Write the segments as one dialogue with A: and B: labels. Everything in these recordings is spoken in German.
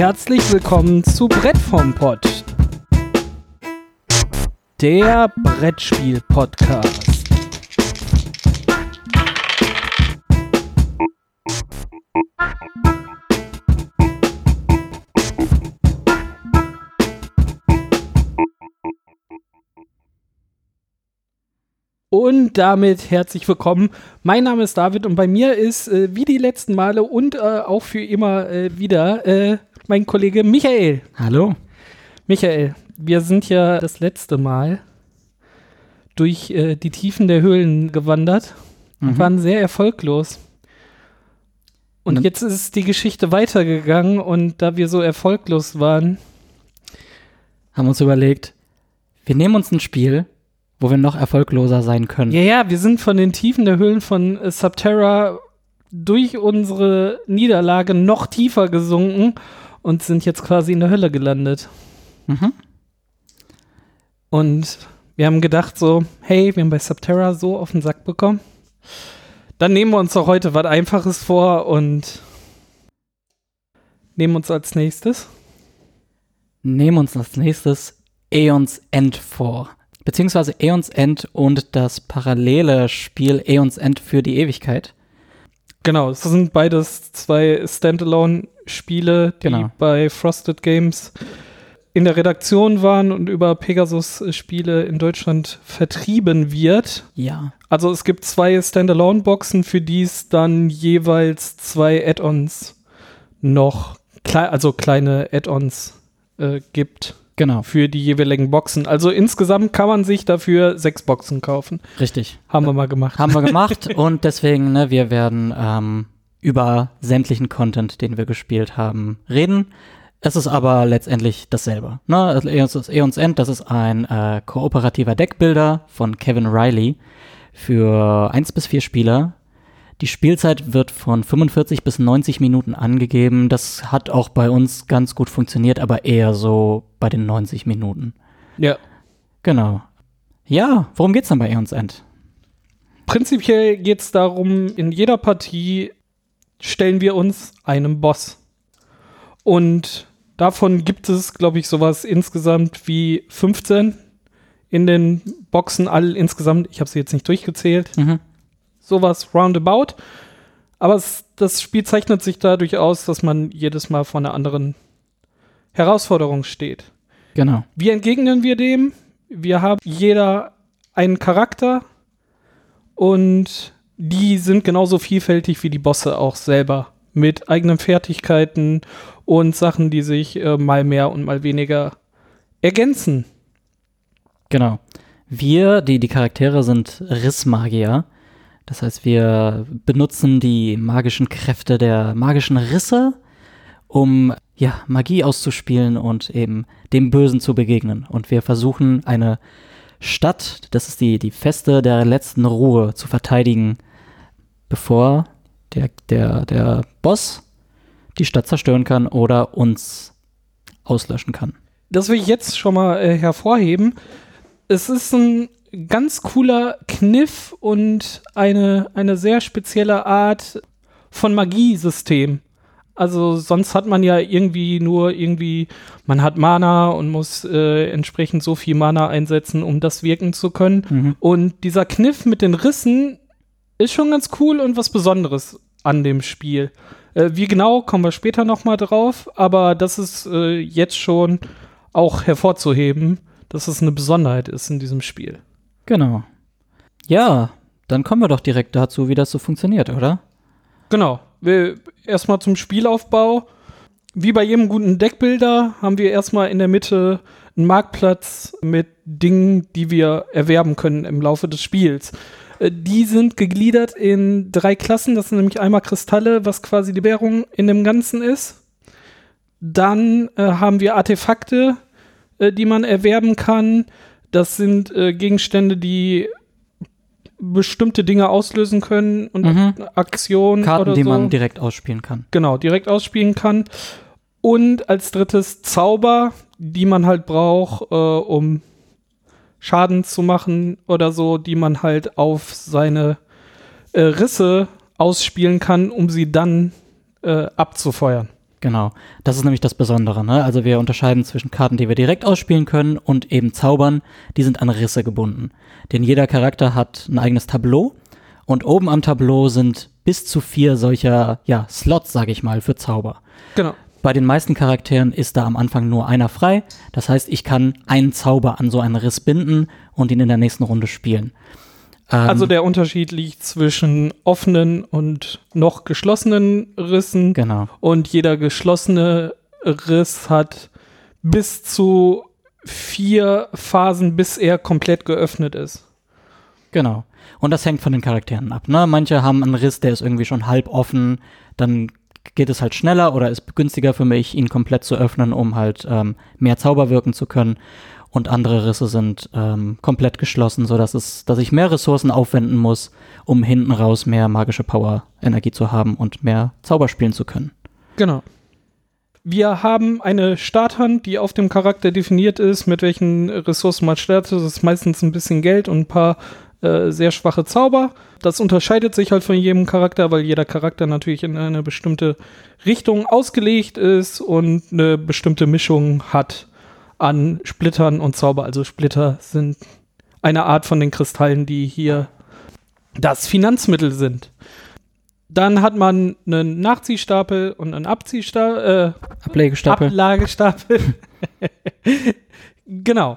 A: herzlich willkommen zu Brett vom Pott. Der Brettspiel-Podcast. Und damit herzlich willkommen. Mein Name ist David und bei mir ist äh, wie die letzten Male und äh, auch für immer äh, wieder äh, mein Kollege Michael.
B: Hallo.
A: Michael, wir sind ja das letzte Mal durch äh, die Tiefen der Höhlen gewandert und
B: Mhm.
A: waren sehr erfolglos. Und
B: Und-
A: jetzt ist die Geschichte weitergegangen und da wir so erfolglos waren,
B: Haben uns überlegt, wir nehmen uns ein Spiel, wo wir noch erfolgloser sein können.
A: Ja, ja, wir sind von den Tiefen der Höhlen von äh, Subterra durch unsere Niederlage noch tiefer gesunken und sind jetzt quasi in der Hölle gelandet.
B: Mhm.
A: Und wir haben gedacht so, hey, wir haben bei Subterra so auf den Sack bekommen. Dann nehmen wir uns doch heute was Einfaches vor und nehmen uns als nächstes.
B: Nehmen uns als nächstes Aeons End vor. Beziehungsweise Aeons End und das parallele Spiel Aeons End für die Ewigkeit.
A: Genau, es sind beides zwei Standalone-Spiele, die
B: Genau.
A: bei Frosted Games in der Redaktion waren und über Pegasus-Spiele in Deutschland vertrieben wird.
B: Ja.
A: Also es gibt zwei Standalone-Boxen, für die es dann jeweils zwei Add-ons noch, klei also kleine Add-ons äh, gibt
B: Genau,
A: für die jeweiligen Boxen. Also insgesamt kann man sich dafür sechs Boxen kaufen.
B: richtig.
A: Haben wir mal gemacht.
B: Haben wir gemacht und deswegen, ne, wir werden ähm, über sämtlichen Content, den wir gespielt haben, reden. Es ist aber letztendlich dasselbe. Ne? Das Aeons End, das ist ein äh, kooperativer Deckbuilder von Kevin Riley für 1 bis 4 Spieler. Die Spielzeit wird von 45 bis 90 Minuten angegeben. Das hat auch bei uns ganz gut funktioniert, aber eher so bei den 90 Minuten.
A: Ja.
B: Genau. Ja, worum geht's dann bei Aeons End?
A: Prinzipiell geht es darum, in jeder Partie stellen wir uns einem Boss. Und davon gibt es, glaube ich, sowas insgesamt wie 15 in den Boxen, all insgesamt, ich habe sie jetzt nicht durchgezählt,
B: Mhm.
A: sowas roundabout. Aber es, das Spiel zeichnet sich dadurch aus, dass man jedes Mal vor einer anderen Herausforderung steht.
B: Genau.
A: Wie entgegnen wir dem? Wir haben jeder einen Charakter und die sind genauso vielfältig wie die Bosse auch selber. Mit eigenen Fertigkeiten und Sachen, die sich äh, mal mehr und mal weniger ergänzen.
B: Genau. Wir, die, die Charaktere sind Rissmagier. Das heißt, wir benutzen die magischen Kräfte der magischen Risse, um ja, Magie auszuspielen und eben dem Bösen zu begegnen. Und wir versuchen eine Stadt, das ist die, die Feste der letzten Ruhe, zu verteidigen, bevor der, der, der Boss die Stadt zerstören kann oder uns auslöschen kann.
A: Das will ich jetzt schon mal äh, hervorheben. Es ist ein ganz cooler Kniff und eine, eine sehr spezielle Art von Magiesystem. Also sonst hat man ja irgendwie nur irgendwie, man hat Mana und muss äh, entsprechend so viel Mana einsetzen, um das wirken zu können.
B: Mhm.
A: Und dieser Kniff mit den Rissen ist schon ganz cool und was Besonderes an dem Spiel. Äh, wie genau, kommen wir später noch mal drauf, aber das ist äh, jetzt schon auch hervorzuheben, dass es eine Besonderheit ist in diesem Spiel.
B: Genau. Ja, dann kommen wir doch direkt dazu, wie das so funktioniert, oder?
A: Genau. Erstmal zum Spielaufbau. Wie bei jedem guten Deckbilder haben wir erstmal in der Mitte einen Marktplatz mit Dingen, die wir erwerben können im Laufe des Spiels. Äh, Die sind gegliedert in drei Klassen. Das sind nämlich einmal Kristalle, was quasi die Währung in dem Ganzen ist. Dann äh, haben wir Artefakte, äh, die man erwerben kann. Das sind äh, Gegenstände, die bestimmte Dinge auslösen können und
B: Mhm.
A: Aktionen
B: Karten,
A: oder
B: die
A: so.
B: man direkt ausspielen kann.
A: genau, direkt ausspielen kann. Und als drittes Zauber, die man halt braucht, äh, um Schaden zu machen oder so, die man halt auf seine äh, Risse ausspielen kann, um sie dann äh, abzufeuern.
B: Genau. Das ist nämlich das Besondere. Ne? Also wir unterscheiden zwischen Karten, die wir direkt ausspielen können und eben Zaubern. Die sind an Risse gebunden. Denn jeder Charakter hat ein eigenes Tableau und oben am Tableau sind bis zu vier solcher ja, Slots, sage ich mal, für Zauber.
A: Genau.
B: Bei den meisten Charakteren ist da am Anfang nur einer frei. Das heißt, ich kann einen Zauber an so einen Riss binden und ihn in der nächsten Runde spielen.
A: Ähm, also der Unterschied liegt zwischen offenen und noch geschlossenen Rissen.
B: Genau.
A: Und jeder geschlossene Riss hat bis zu vier Phasen, bis er komplett geöffnet ist.
B: Genau. Und das hängt von den Charakteren ab. Ne? Manche haben einen Riss, der ist irgendwie schon halb offen. Dann geht es halt schneller oder ist günstiger für mich, ihn komplett zu öffnen, um halt ähm, mehr Zauber wirken zu können. Und andere Risse sind ähm, komplett geschlossen, sodass es, dass ich mehr Ressourcen aufwenden muss, um hinten raus mehr magische Power-Energie zu haben und mehr Zauber spielen zu können.
A: Genau. Wir haben eine Starthand, die auf dem Charakter definiert ist, mit welchen Ressourcen man startet. Das ist meistens ein bisschen Geld und ein paar äh, sehr schwache Zauber. Das unterscheidet sich halt von jedem Charakter, weil jeder Charakter natürlich in eine bestimmte Richtung ausgelegt ist und eine bestimmte Mischung hat an Splittern und Zauber. Also Splitter sind eine Art von den Kristallen, die hier das Finanzmittel sind. Dann hat man einen Nachziehstapel und einen Abziehstapel.
B: Äh, Ablegestapel.
A: Ablagestapel. genau.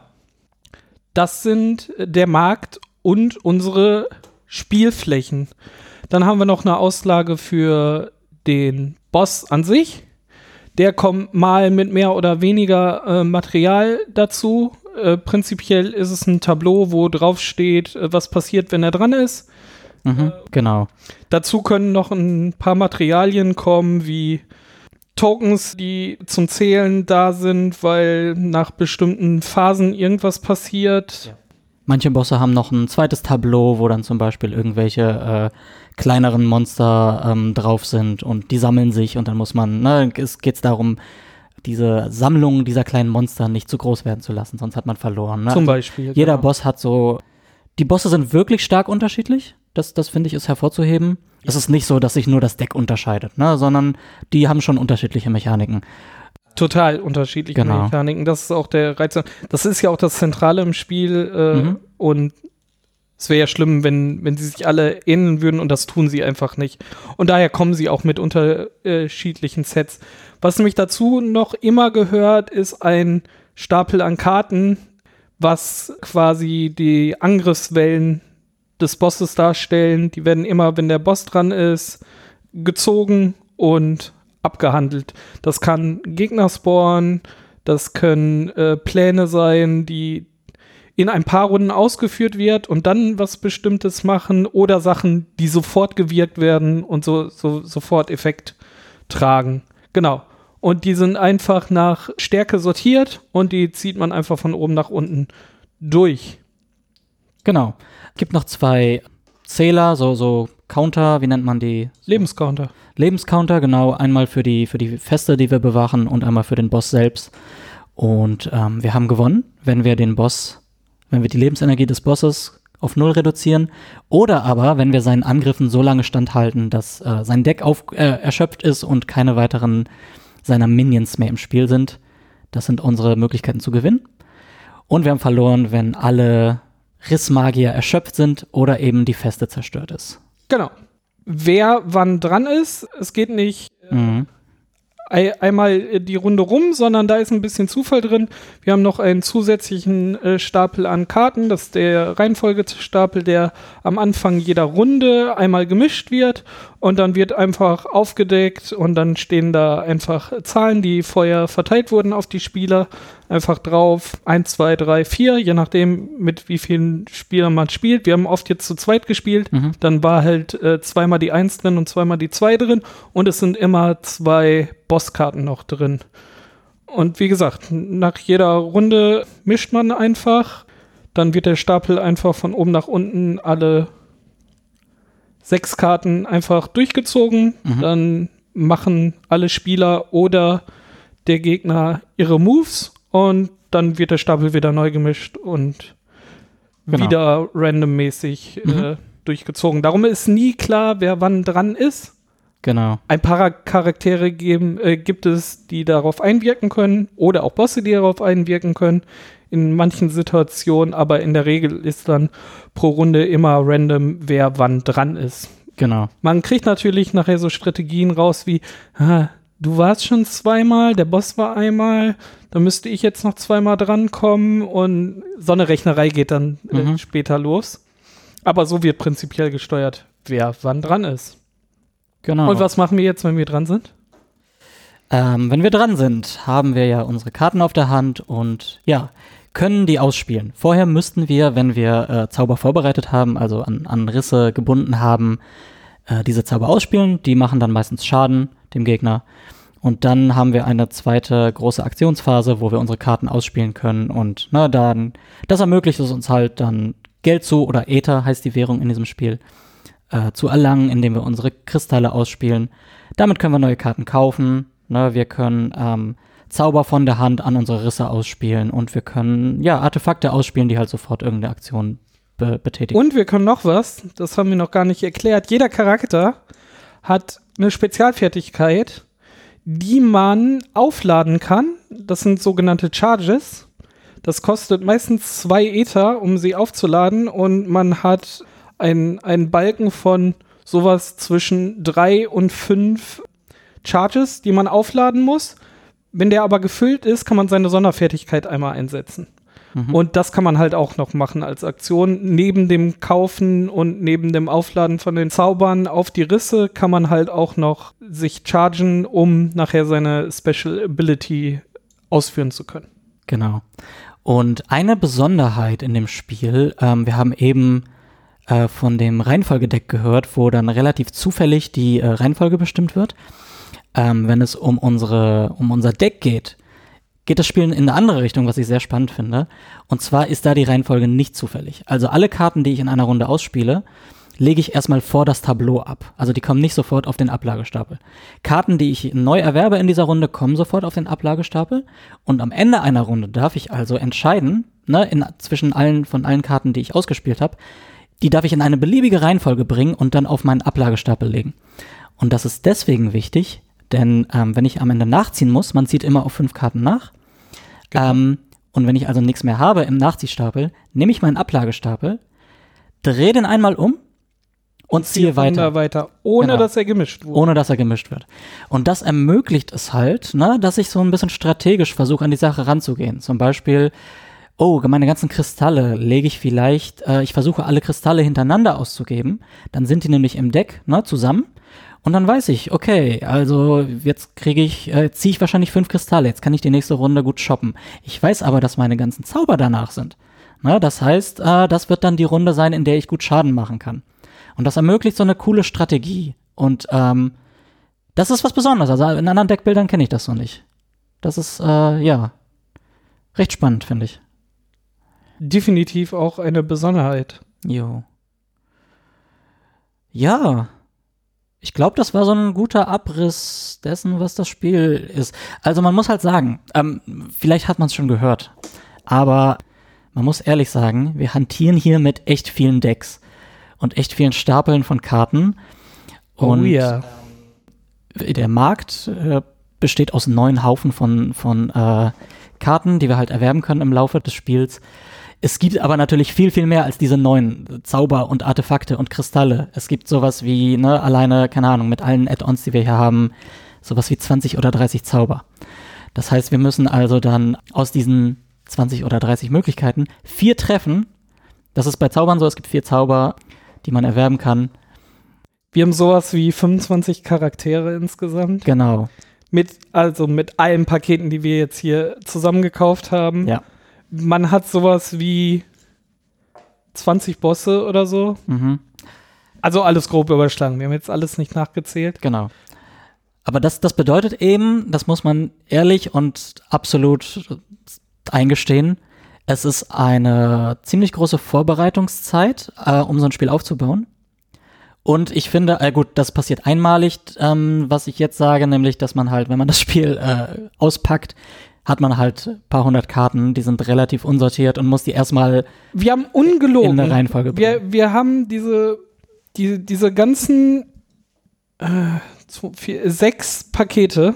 A: Das sind der Markt und unsere Spielflächen. Dann haben wir noch eine Auslage für den Boss an sich. Der kommt mal mit mehr oder weniger äh, Material dazu. Äh, prinzipiell ist es ein Tableau, wo drauf steht, äh, was passiert, wenn er dran ist.
B: Mhm, genau.
A: Dazu können noch ein paar Materialien kommen, wie Tokens, die zum Zählen da sind, weil nach bestimmten Phasen irgendwas passiert. Ja.
B: Manche Bosse haben noch ein zweites Tableau, wo dann zum Beispiel irgendwelche äh, kleineren Monster ähm, drauf sind und die sammeln sich und dann muss man, ne, es geht darum, diese Sammlung dieser kleinen Monster nicht zu groß werden zu lassen, sonst hat man verloren. Ne?
A: Zum also Beispiel.
B: Jeder genau. Boss hat so. Die Bosse sind wirklich stark unterschiedlich. Das, das finde ich ist hervorzuheben. Es ist nicht so, dass sich nur das Deck unterscheidet, ne? sondern die haben schon unterschiedliche Mechaniken
A: total unterschiedliche
B: genau.
A: Mechaniken. Das ist auch der Reiz. Das ist ja auch das Zentrale im Spiel äh, mhm. und es wäre ja schlimm, wenn, wenn sie sich alle ähneln würden und das tun sie einfach nicht. Und daher kommen sie auch mit unterschiedlichen Sets. Was nämlich dazu noch immer gehört, ist ein Stapel an Karten, was quasi die Angriffswellen des Bosses darstellen. Die werden immer, wenn der Boss dran ist, gezogen und abgehandelt. Das kann Gegner spawnen, das können äh, Pläne sein, die in ein paar Runden ausgeführt wird und dann was Bestimmtes machen oder Sachen, die sofort gewirkt werden und so, so sofort Effekt tragen. Genau. Und die sind einfach nach Stärke sortiert und die zieht man einfach von oben nach unten durch.
B: Genau. Gibt noch zwei Zähler, so, so Counter, wie nennt man die?
A: Lebenscounter.
B: Lebenscounter, genau. Einmal für die, für die Feste, die wir bewachen und einmal für den Boss selbst. Und ähm, wir haben gewonnen, wenn wir den Boss, wenn wir die Lebensenergie des Bosses auf Null reduzieren. Oder aber, wenn wir seinen Angriffen so lange standhalten, dass äh, sein Deck auf, äh, erschöpft ist und keine weiteren seiner Minions mehr im Spiel sind. Das sind unsere Möglichkeiten zu gewinnen. Und wir haben verloren, wenn alle Rissmagier erschöpft sind oder eben die Feste zerstört ist.
A: Genau. Wer wann dran ist, es geht nicht mhm. einmal die Runde rum, sondern da ist ein bisschen Zufall drin. Wir haben noch einen zusätzlichen äh, Stapel an Karten, das ist der Reihenfolgestapel, der am Anfang jeder Runde einmal gemischt wird und dann wird einfach aufgedeckt und dann stehen da einfach Zahlen, die vorher verteilt wurden auf die Spieler, einfach drauf. 1, 2, 3, 4, je nachdem, mit wie vielen Spielern man spielt. Wir haben oft jetzt zu zweit gespielt, mhm. dann war halt äh, zweimal die 1 drin und zweimal die 2 drin und es sind immer zwei Bosskarten noch drin. Und wie gesagt, nach jeder Runde mischt man einfach. Dann wird der Stapel einfach von oben nach unten alle sechs Karten einfach durchgezogen. Mhm. Dann machen alle Spieler oder der Gegner ihre Moves und dann wird der Stapel wieder neu gemischt und genau. wieder randommäßig mhm. äh, durchgezogen. Darum ist nie klar, wer wann dran ist.
B: Genau.
A: Ein paar Charaktere geben, äh, gibt es, die darauf einwirken können oder auch Bosse, die darauf einwirken können in manchen Situationen, aber in der Regel ist dann pro Runde immer random, wer wann dran ist.
B: Genau.
A: Man kriegt natürlich nachher so Strategien raus wie, ah, du warst schon zweimal, der Boss war einmal, da müsste ich jetzt noch zweimal drankommen und so eine Rechnerei geht dann äh,
B: Mhm.
A: später los. Aber so wird prinzipiell gesteuert, wer wann dran ist.
B: Genau.
A: Und was machen wir jetzt, wenn wir dran sind?
B: Ähm, wenn wir dran sind, haben wir ja unsere Karten auf der Hand und ja, können die ausspielen. Vorher müssten wir, wenn wir äh, Zauber vorbereitet haben, also an, an Risse gebunden haben, äh, diese Zauber ausspielen. Die machen dann meistens Schaden dem Gegner. Und dann haben wir eine zweite große Aktionsphase, wo wir unsere Karten ausspielen können. Und na, dann, das ermöglicht es uns halt dann Geld zu oder Ether heißt die Währung in diesem Spiel, äh, zu erlangen, indem wir unsere Kristalle ausspielen. Damit können wir neue Karten kaufen. Ne? Wir können ähm, Zauber von der Hand an unsere Risse ausspielen und wir können ja Artefakte ausspielen, die halt sofort irgendeine Aktion be betätigen.
A: Und wir können noch was, das haben wir noch gar nicht erklärt. Jeder Charakter hat eine Spezialfertigkeit, die man aufladen kann. Das sind sogenannte Charges. Das kostet meistens zwei Ether, um sie aufzuladen. Und man hat ein- einen Balken von sowas zwischen drei und fünf Charges, die man aufladen muss. Wenn der aber gefüllt ist, kann man seine Sonderfertigkeit einmal einsetzen.
B: Mhm.
A: Und das kann man halt auch noch machen als Aktion. Neben dem Kaufen und neben dem Aufladen von den Zaubern auf die Risse kann man halt auch noch sich chargen, um nachher seine Special Ability ausführen zu können.
B: Genau. Und eine Besonderheit in dem Spiel, ähm, wir haben eben äh, von dem Reihenfolgedeck gehört, wo dann relativ zufällig die äh, Reihenfolge bestimmt wird. Ähm, wenn es um unsere, um unser Deck geht, geht das Spiel in eine andere Richtung, was ich sehr spannend finde. Und zwar ist da die Reihenfolge nicht zufällig. Also alle Karten, die ich in einer Runde ausspiele, lege ich erstmal vor das Tableau ab. Also die kommen nicht sofort auf den Ablagestapel. Karten, die ich neu erwerbe in dieser Runde, kommen sofort auf den Ablagestapel. Und am Ende einer Runde darf ich also entscheiden, ne, in, zwischen allen, von allen Karten, die ich ausgespielt habe, die darf ich in eine beliebige Reihenfolge bringen und dann auf meinen Ablagestapel legen. Und das ist deswegen wichtig, denn ähm, wenn ich am Ende nachziehen muss, man zieht immer auf fünf Karten nach. Ähm, und wenn ich also nichts mehr habe im Nachziehstapel, nehme ich meinen Ablagestapel, drehe den einmal um und ziehe weiter,
A: weiter, ohne
B: Genau.
A: dass er gemischt wurde.
B: ohne dass er gemischt wird. Und das ermöglicht es halt, ne, dass ich so ein bisschen strategisch versuche, an die Sache ranzugehen. Zum Beispiel, oh, meine ganzen Kristalle lege ich vielleicht, äh, ich versuche alle Kristalle hintereinander auszugeben, dann sind die nämlich im Deck, ne, zusammen. Und dann weiß ich, okay, also jetzt kriege ich, äh, ziehe ich wahrscheinlich fünf Kristalle, jetzt kann ich die nächste Runde gut shoppen. Ich weiß aber, dass meine ganzen Zauber danach sind. Ne, das heißt, äh, das wird dann die Runde sein, in der ich gut Schaden machen kann. Und das ermöglicht so eine coole Strategie. Und ähm, das ist was Besonderes. Also in anderen Deckbildern kenne ich das so nicht. Das ist, äh, ja, recht spannend, finde ich.
A: Definitiv auch eine Besonderheit.
B: Jo. Ja. Ich glaube, das war so ein guter Abriss dessen, was das Spiel ist. Also man muss halt sagen, ähm, vielleicht hat man es schon gehört, aber man muss ehrlich sagen, wir hantieren hier mit echt vielen Decks und echt vielen Stapeln von Karten. Und
A: oh ja.
B: der Markt äh, besteht aus neun Haufen von, von äh, Karten, die wir halt erwerben können im Laufe des Spiels. Es gibt aber natürlich viel, viel mehr als diese neun Zauber und Artefakte und Kristalle. Es gibt sowas wie, ne, alleine, keine Ahnung, mit allen Add-ons, die wir hier haben, sowas wie 20 oder 30 Zauber. Das heißt, wir müssen also dann aus diesen 20 oder 30 Möglichkeiten vier treffen. Das ist bei Zaubern so, es gibt vier Zauber, die man erwerben kann.
A: Wir haben sowas wie 25 Charaktere insgesamt.
B: Genau.
A: Mit, also mit allen Paketen, die wir jetzt hier zusammengekauft haben.
B: Ja.
A: Man hat sowas wie 20 Bosse oder so.
B: Mhm.
A: Also alles grob überschlagen. Wir haben jetzt alles nicht nachgezählt.
B: Genau. Aber das, das bedeutet eben, das muss man ehrlich und absolut eingestehen, es ist eine ziemlich große Vorbereitungszeit, äh, um so ein Spiel aufzubauen. Und ich finde, äh, gut, das passiert einmalig, ähm, was ich jetzt sage, nämlich, dass man halt, wenn man das Spiel äh, auspackt, hat man halt ein paar hundert Karten, die sind relativ unsortiert und muss die erstmal
A: Wir haben ungelogen.
B: in eine Reihenfolge bringen.
A: wir, wir haben diese, die, diese ganzen äh, zwei, vier, sechs Pakete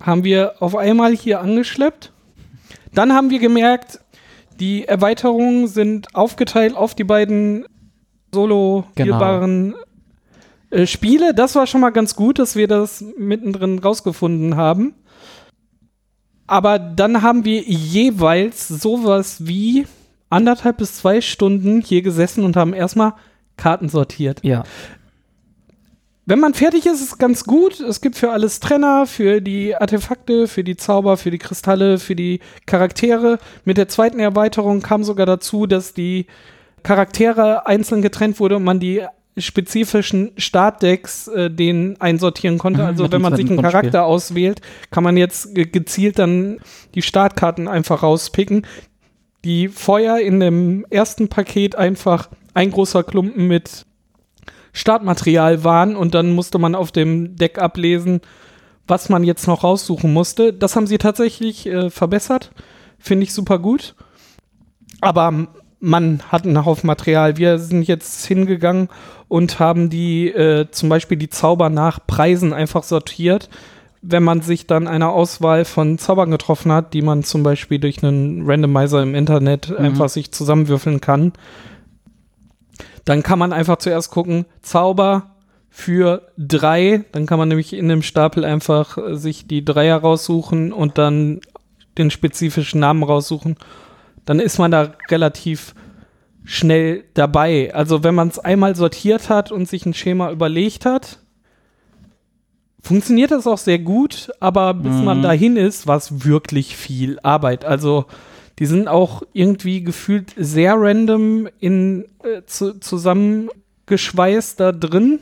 A: haben wir auf einmal hier angeschleppt. Dann haben wir gemerkt, die Erweiterungen sind aufgeteilt auf die beiden solo spielbaren äh, Spiele. Das war schon mal ganz gut, dass wir das mittendrin rausgefunden haben. Aber dann haben wir jeweils sowas wie anderthalb bis zwei Stunden hier gesessen und haben erstmal Karten sortiert.
B: Ja.
A: Wenn man fertig ist, ist es ganz gut. Es gibt für alles Trenner, für die Artefakte, für die Zauber, für die Kristalle, für die Charaktere. Mit der zweiten Erweiterung kam sogar dazu, dass die Charaktere einzeln getrennt wurde und man die spezifischen Startdecks äh, den einsortieren konnte.
B: Mhm,
A: also wenn man sich einen. Charakter auswählt, kann man jetzt ge gezielt dann die Startkarten einfach rauspicken, die vorher in dem ersten Paket einfach ein großer Klumpen mit Startmaterial waren und dann musste man auf dem Deck ablesen, was man jetzt noch raussuchen musste. Das haben sie tatsächlich äh, verbessert. Finde ich super gut. Aber man hat einen Haufen Material. Wir sind jetzt hingegangen und haben die, äh, zum Beispiel die Zauber nach Preisen einfach sortiert. Wenn man sich dann eine Auswahl von Zaubern getroffen hat, die man zum Beispiel durch einen Randomizer im Internet
B: Mhm.
A: einfach sich zusammenwürfeln kann, dann kann man einfach zuerst gucken, Zauber für drei. Dann kann man nämlich in dem Stapel einfach äh, sich die Dreier raussuchen und dann den spezifischen Namen raussuchen. Dann ist man da relativ schnell dabei. Also wenn man es einmal sortiert hat und sich ein Schema überlegt hat, funktioniert das auch sehr gut, aber bis
B: Mhm.
A: man dahin ist, war es wirklich viel Arbeit. Also die sind auch irgendwie gefühlt sehr random in äh, zu, zusammengeschweißt da drin,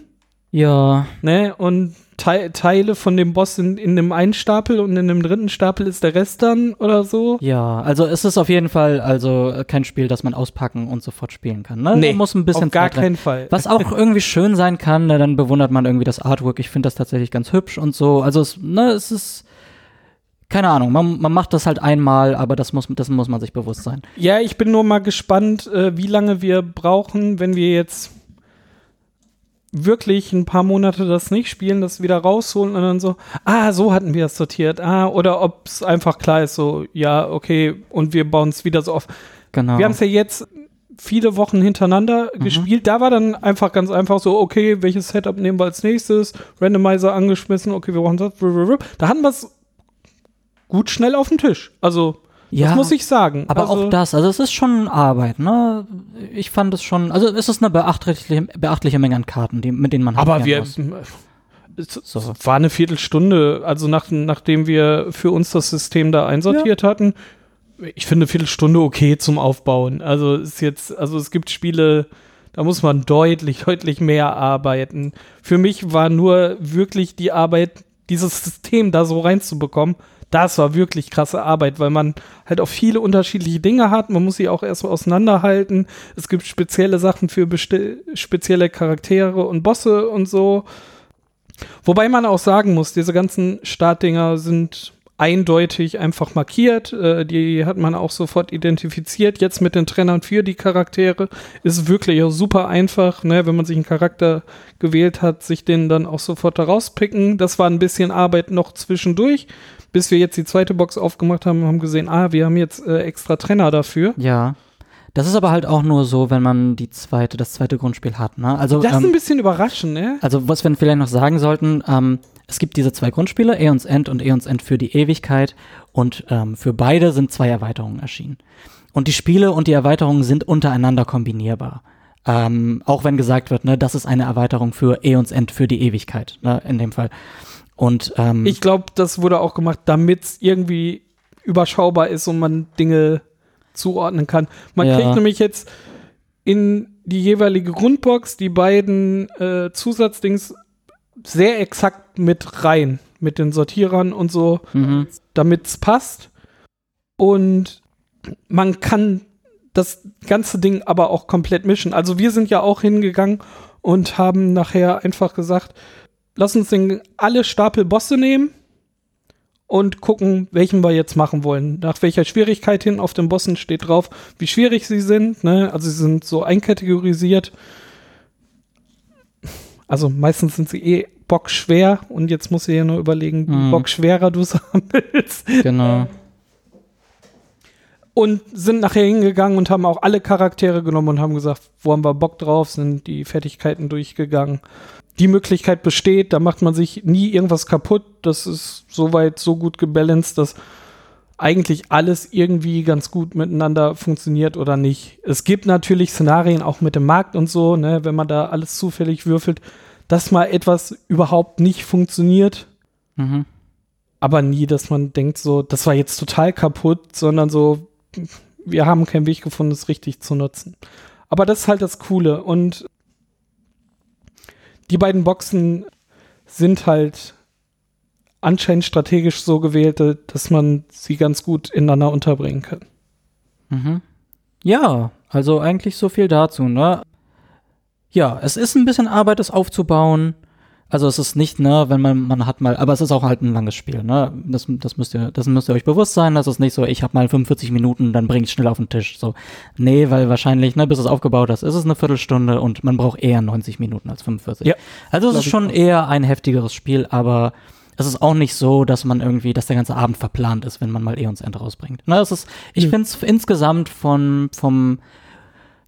B: Ja,
A: ne? Und Te Teile von dem Boss sind in dem einen Stapel und in dem dritten Stapel ist der Rest dann oder so.
B: ja. Also es ist auf jeden Fall also äh, kein Spiel, das man auspacken und sofort spielen kann. Ne?
A: Nee,
B: Man muss ein bisschen
A: Auf gar keinen Fall.
B: Was auch irgendwie schön sein kann, ne, dann bewundert man irgendwie das Artwork. Ich finde das tatsächlich ganz hübsch und so. Also es, ne, es ist keine Ahnung, man, man macht das halt einmal, aber das muss, das muss man sich bewusst sein.
A: Ja, ich bin nur mal gespannt, äh, wie lange wir brauchen, wenn wir jetzt wirklich ein paar Monate das nicht spielen, das wieder rausholen und dann so, ah, so hatten wir es sortiert, ah, oder ob es einfach klar ist, so, ja, okay, und wir bauen es wieder so auf.
B: Genau.
A: Wir haben es ja jetzt viele Wochen hintereinander gespielt. Da war dann einfach ganz einfach so, okay, welches Setup nehmen wir als nächstes? Randomizer angeschmissen, okay, wir brauchen das. Da hatten wir es gut schnell auf dem Tisch. Also,
B: Ja,
A: das muss ich sagen.
B: aber
A: also,
B: auch das, also es ist schon Arbeit, ne? Ich fand es schon, also es ist eine beachtliche, beachtliche Menge an Karten, die, mit denen man
A: Aber wir.
B: muss.
A: Es
B: So.
A: war eine Viertelstunde, also nach, nachdem wir für uns das System da einsortiert hatten. Ich finde eine Viertelstunde okay zum Aufbauen. Also ist jetzt, also es gibt Spiele, da muss man deutlich, deutlich mehr arbeiten. Für mich war nur wirklich die Arbeit, dieses System da so reinzubekommen. Das war wirklich krasse Arbeit, weil man halt auch viele unterschiedliche Dinge hat. Man muss sie auch erst so auseinanderhalten. Es gibt spezielle Sachen für spezielle Charaktere und Bosse und so. Wobei man auch sagen muss, diese ganzen Startdinger sind eindeutig einfach markiert. Äh, die hat man auch sofort identifiziert. Jetzt mit den Trennern für die Charaktere ist es wirklich auch super einfach, ne, wenn man sich einen Charakter gewählt hat, sich den dann auch sofort da rauspicken. Das war ein bisschen Arbeit noch zwischendurch, bis wir jetzt die zweite Box aufgemacht haben und haben gesehen, ah, wir haben jetzt äh, extra Trenner dafür.
B: Ja. Das ist aber halt auch nur so, wenn man die zweite, das zweite Grundspiel hat, ne? Also,
A: Das ist
B: ähm,
A: ein bisschen überraschend, ne?
B: Also, was wir vielleicht noch sagen sollten, ähm, es gibt diese zwei Grundspiele, Aeons End und Aeons End für die Ewigkeit. Und ähm, für beide sind zwei Erweiterungen erschienen. Und die Spiele und die Erweiterungen sind untereinander kombinierbar. Ähm, auch wenn gesagt wird, ne, das ist eine Erweiterung für Aeons End für die Ewigkeit, ne, in dem Fall. Und ähm,
A: Ich glaube, das wurde auch gemacht, damit es irgendwie überschaubar ist und man Dinge zuordnen kann. Man
B: Ja.
A: kriegt nämlich jetzt in die jeweilige Grundbox die beiden äh, Zusatzdings sehr exakt mit rein, mit den Sortierern und so,
B: mhm.
A: damit es passt. Und man kann das ganze Ding aber auch komplett mischen. Also wir sind ja auch hingegangen und haben nachher einfach gesagt, lass uns den alle Stapel Bosse nehmen und gucken, welchen wir jetzt machen wollen. Nach welcher Schwierigkeit hin auf den Bossen steht drauf, wie schwierig sie sind. Ne? Also sie sind so einkategorisiert. Also meistens sind sie eh Bock schwer und jetzt musst du dir nur überlegen, wie
B: Mhm.
A: Bock schwerer du es haben willst.
B: Genau.
A: Und sind nachher hingegangen und haben auch alle Charaktere genommen und haben gesagt, wo haben wir Bock drauf, sind die Fertigkeiten durchgegangen. Die Möglichkeit besteht, da macht man sich nie irgendwas kaputt. Das ist soweit so gut gebalanced, dass eigentlich alles irgendwie ganz gut miteinander funktioniert oder nicht. Es gibt natürlich Szenarien auch mit dem Markt und so, ne, wenn man da alles zufällig würfelt, dass mal etwas überhaupt nicht funktioniert
B: Mhm.
A: aber nie, dass man denkt, so, das war jetzt total kaputt, sondern so, wir haben keinen Weg gefunden, es richtig zu nutzen. Aber das ist halt das Coole. Und die beiden Boxen sind halt anscheinend strategisch so gewählt, dass man sie ganz gut ineinander unterbringen kann.
B: Mhm. Ja, also eigentlich so viel dazu, ne? Ja, es ist ein bisschen Arbeit, es aufzubauen. Also es ist nicht, ne, wenn man, man hat mal, aber es ist auch halt ein langes Spiel, ne? Das, das müsst ihr, das müsst ihr euch bewusst sein. Das ist nicht so, ich habe mal 45 Minuten, dann bring ich schnell auf den Tisch. So. Nee, weil wahrscheinlich, ne, bis es aufgebaut ist, ist es eine Viertelstunde und man braucht eher 90 Minuten als 45.
A: Ja,
B: also es ist schon
A: auch.
B: eher ein heftigeres Spiel, aber es ist auch nicht so, dass man irgendwie, dass der ganze Abend verplant ist, wenn man mal Eons End rausbringt. Ne, es ist, ich
A: Nö.
B: finde es insgesamt von, vom,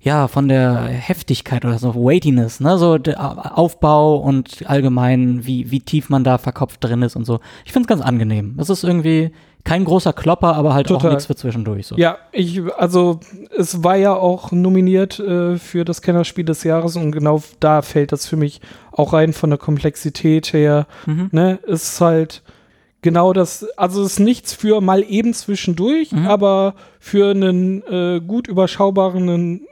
B: ja, von der Heftigkeit oder so, Weightiness, ne, so der Aufbau und allgemein, wie, wie tief man da verkopft drin ist und so. Ich finde es ganz angenehm. Es ist irgendwie kein großer Klopper, aber halt auch
A: Total.
B: nichts für zwischendurch. So.
A: Ja, ich, also es war ja auch nominiert äh, für das Kennerspiel des Jahres und genau da fällt das für mich auch rein von der Komplexität her.
B: Mhm.
A: Ne, ist halt genau das, also es ist nichts für mal eben zwischendurch,
B: Mhm.
A: aber für einen äh, gut überschaubaren,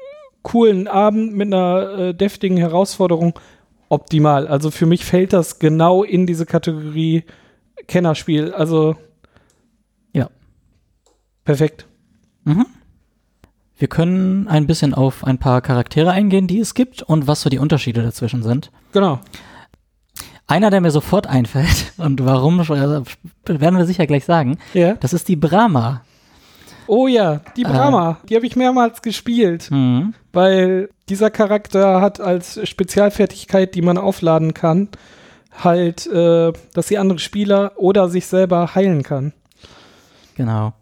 A: coolen Abend mit einer äh, deftigen Herausforderung optimal. Also für mich fällt das genau in diese Kategorie Kennerspiel. Also
B: Ja.
A: perfekt.
B: Mhm. Wir können ein bisschen auf ein paar Charaktere eingehen, die es gibt und was so die Unterschiede dazwischen sind.
A: Genau.
B: Einer, der mir sofort einfällt und warum, äh, werden wir sicher gleich sagen,
A: Ja.
B: das ist die Brahma.
A: Oh ja, die Brahma, die habe ich mehrmals gespielt,
B: Mhm.
A: weil dieser Charakter hat als Spezialfertigkeit, die man aufladen kann, halt, äh, dass sie andere Spieler oder sich selber heilen kann.
B: Genau.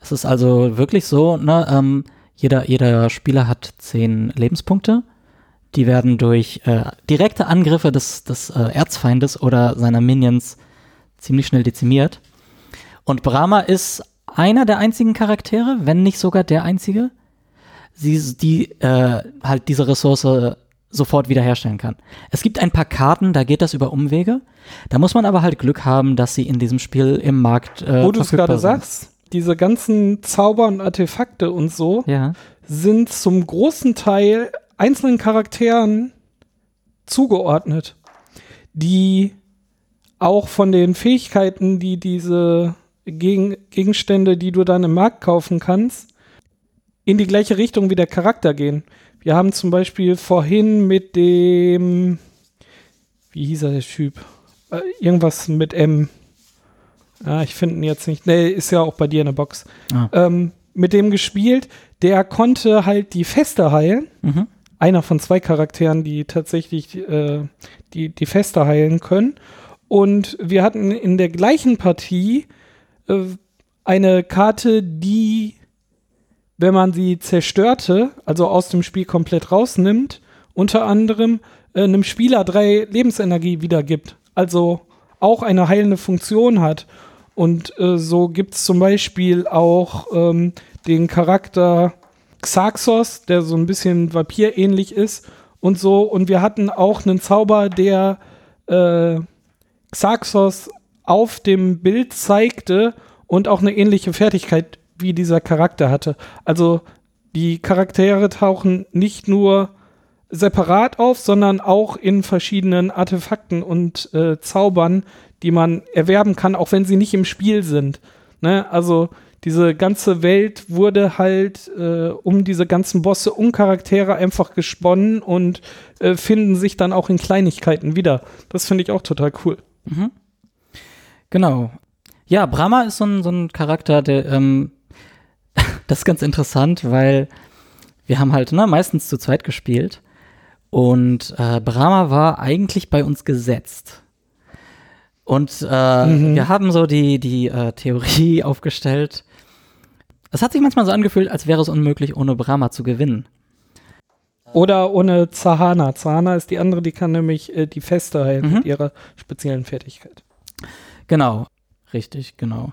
B: Es ist also wirklich so, ne, ähm, jeder, jeder Spieler hat zehn Lebenspunkte. Die werden durch äh, direkte Angriffe des, des äh, Erzfeindes oder seiner Minions ziemlich schnell dezimiert. Und Brahma ist einer der einzigen Charaktere, wenn nicht sogar der einzige, sie, die äh, halt diese Ressource sofort wiederherstellen kann. Es gibt ein paar Karten, da geht das über Umwege. Da muss man aber halt Glück haben, dass sie in diesem Spiel im Markt äh,
A: Wo du es gerade sagst, diese ganzen Zauber und Artefakte und so
B: Ja.
A: sind zum großen Teil einzelnen Charakteren zugeordnet, die auch von den Fähigkeiten, die diese Gegen Gegenstände, die du dann im Markt kaufen kannst, in die gleiche Richtung wie der Charakter gehen. Wir haben zum Beispiel vorhin mit dem, wie hieß er der Typ? Äh, irgendwas mit M. Ah, ich finde ihn jetzt nicht. Nee, ist ja auch bei dir in der Box.
B: Ah.
A: Ähm, mit dem gespielt. Der konnte halt die Feste heilen.
B: Mhm.
A: Einer von zwei Charakteren, die tatsächlich äh, die, die Feste heilen können. Und wir hatten in der gleichen Partie eine Karte, die, wenn man sie zerstörte, also aus dem Spiel komplett rausnimmt, unter anderem äh, einem Spieler drei Lebensenergie wiedergibt. Also auch eine heilende Funktion hat. Und äh, so gibt es zum Beispiel auch ähm, den Charakter Xaxos, der so ein bisschen Vampir-ähnlich ist und so. Und wir hatten auch einen Zauber, der äh, Xaxos auf dem Bild zeigte und auch eine ähnliche Fertigkeit wie dieser Charakter hatte. Also die Charaktere tauchen nicht nur separat auf, sondern auch in verschiedenen Artefakten und äh, Zaubern, die man erwerben kann, auch wenn sie nicht im Spiel sind. Ne? Also diese ganze Welt wurde halt äh, um diese ganzen Bosse, um Charaktere einfach gesponnen und äh, finden sich dann auch in Kleinigkeiten wieder. Das finde ich auch total cool.
B: Mhm. Genau. Ja, Brahma ist so ein, so ein Charakter, der, ähm, das ist ganz interessant, weil wir haben halt ne, meistens zu zweit gespielt und äh, Brahma war eigentlich bei uns gesetzt. Und äh,
A: Mhm.
B: wir haben so die, die äh, Theorie aufgestellt. Es hat sich manchmal so angefühlt, als wäre es unmöglich, ohne Brahma zu gewinnen.
A: Oder ohne Zahana. Zahana ist die andere, die kann nämlich äh, die Feste heilen
B: Mhm.
A: mit ihrer speziellen Fertigkeit.
B: Genau, richtig, genau.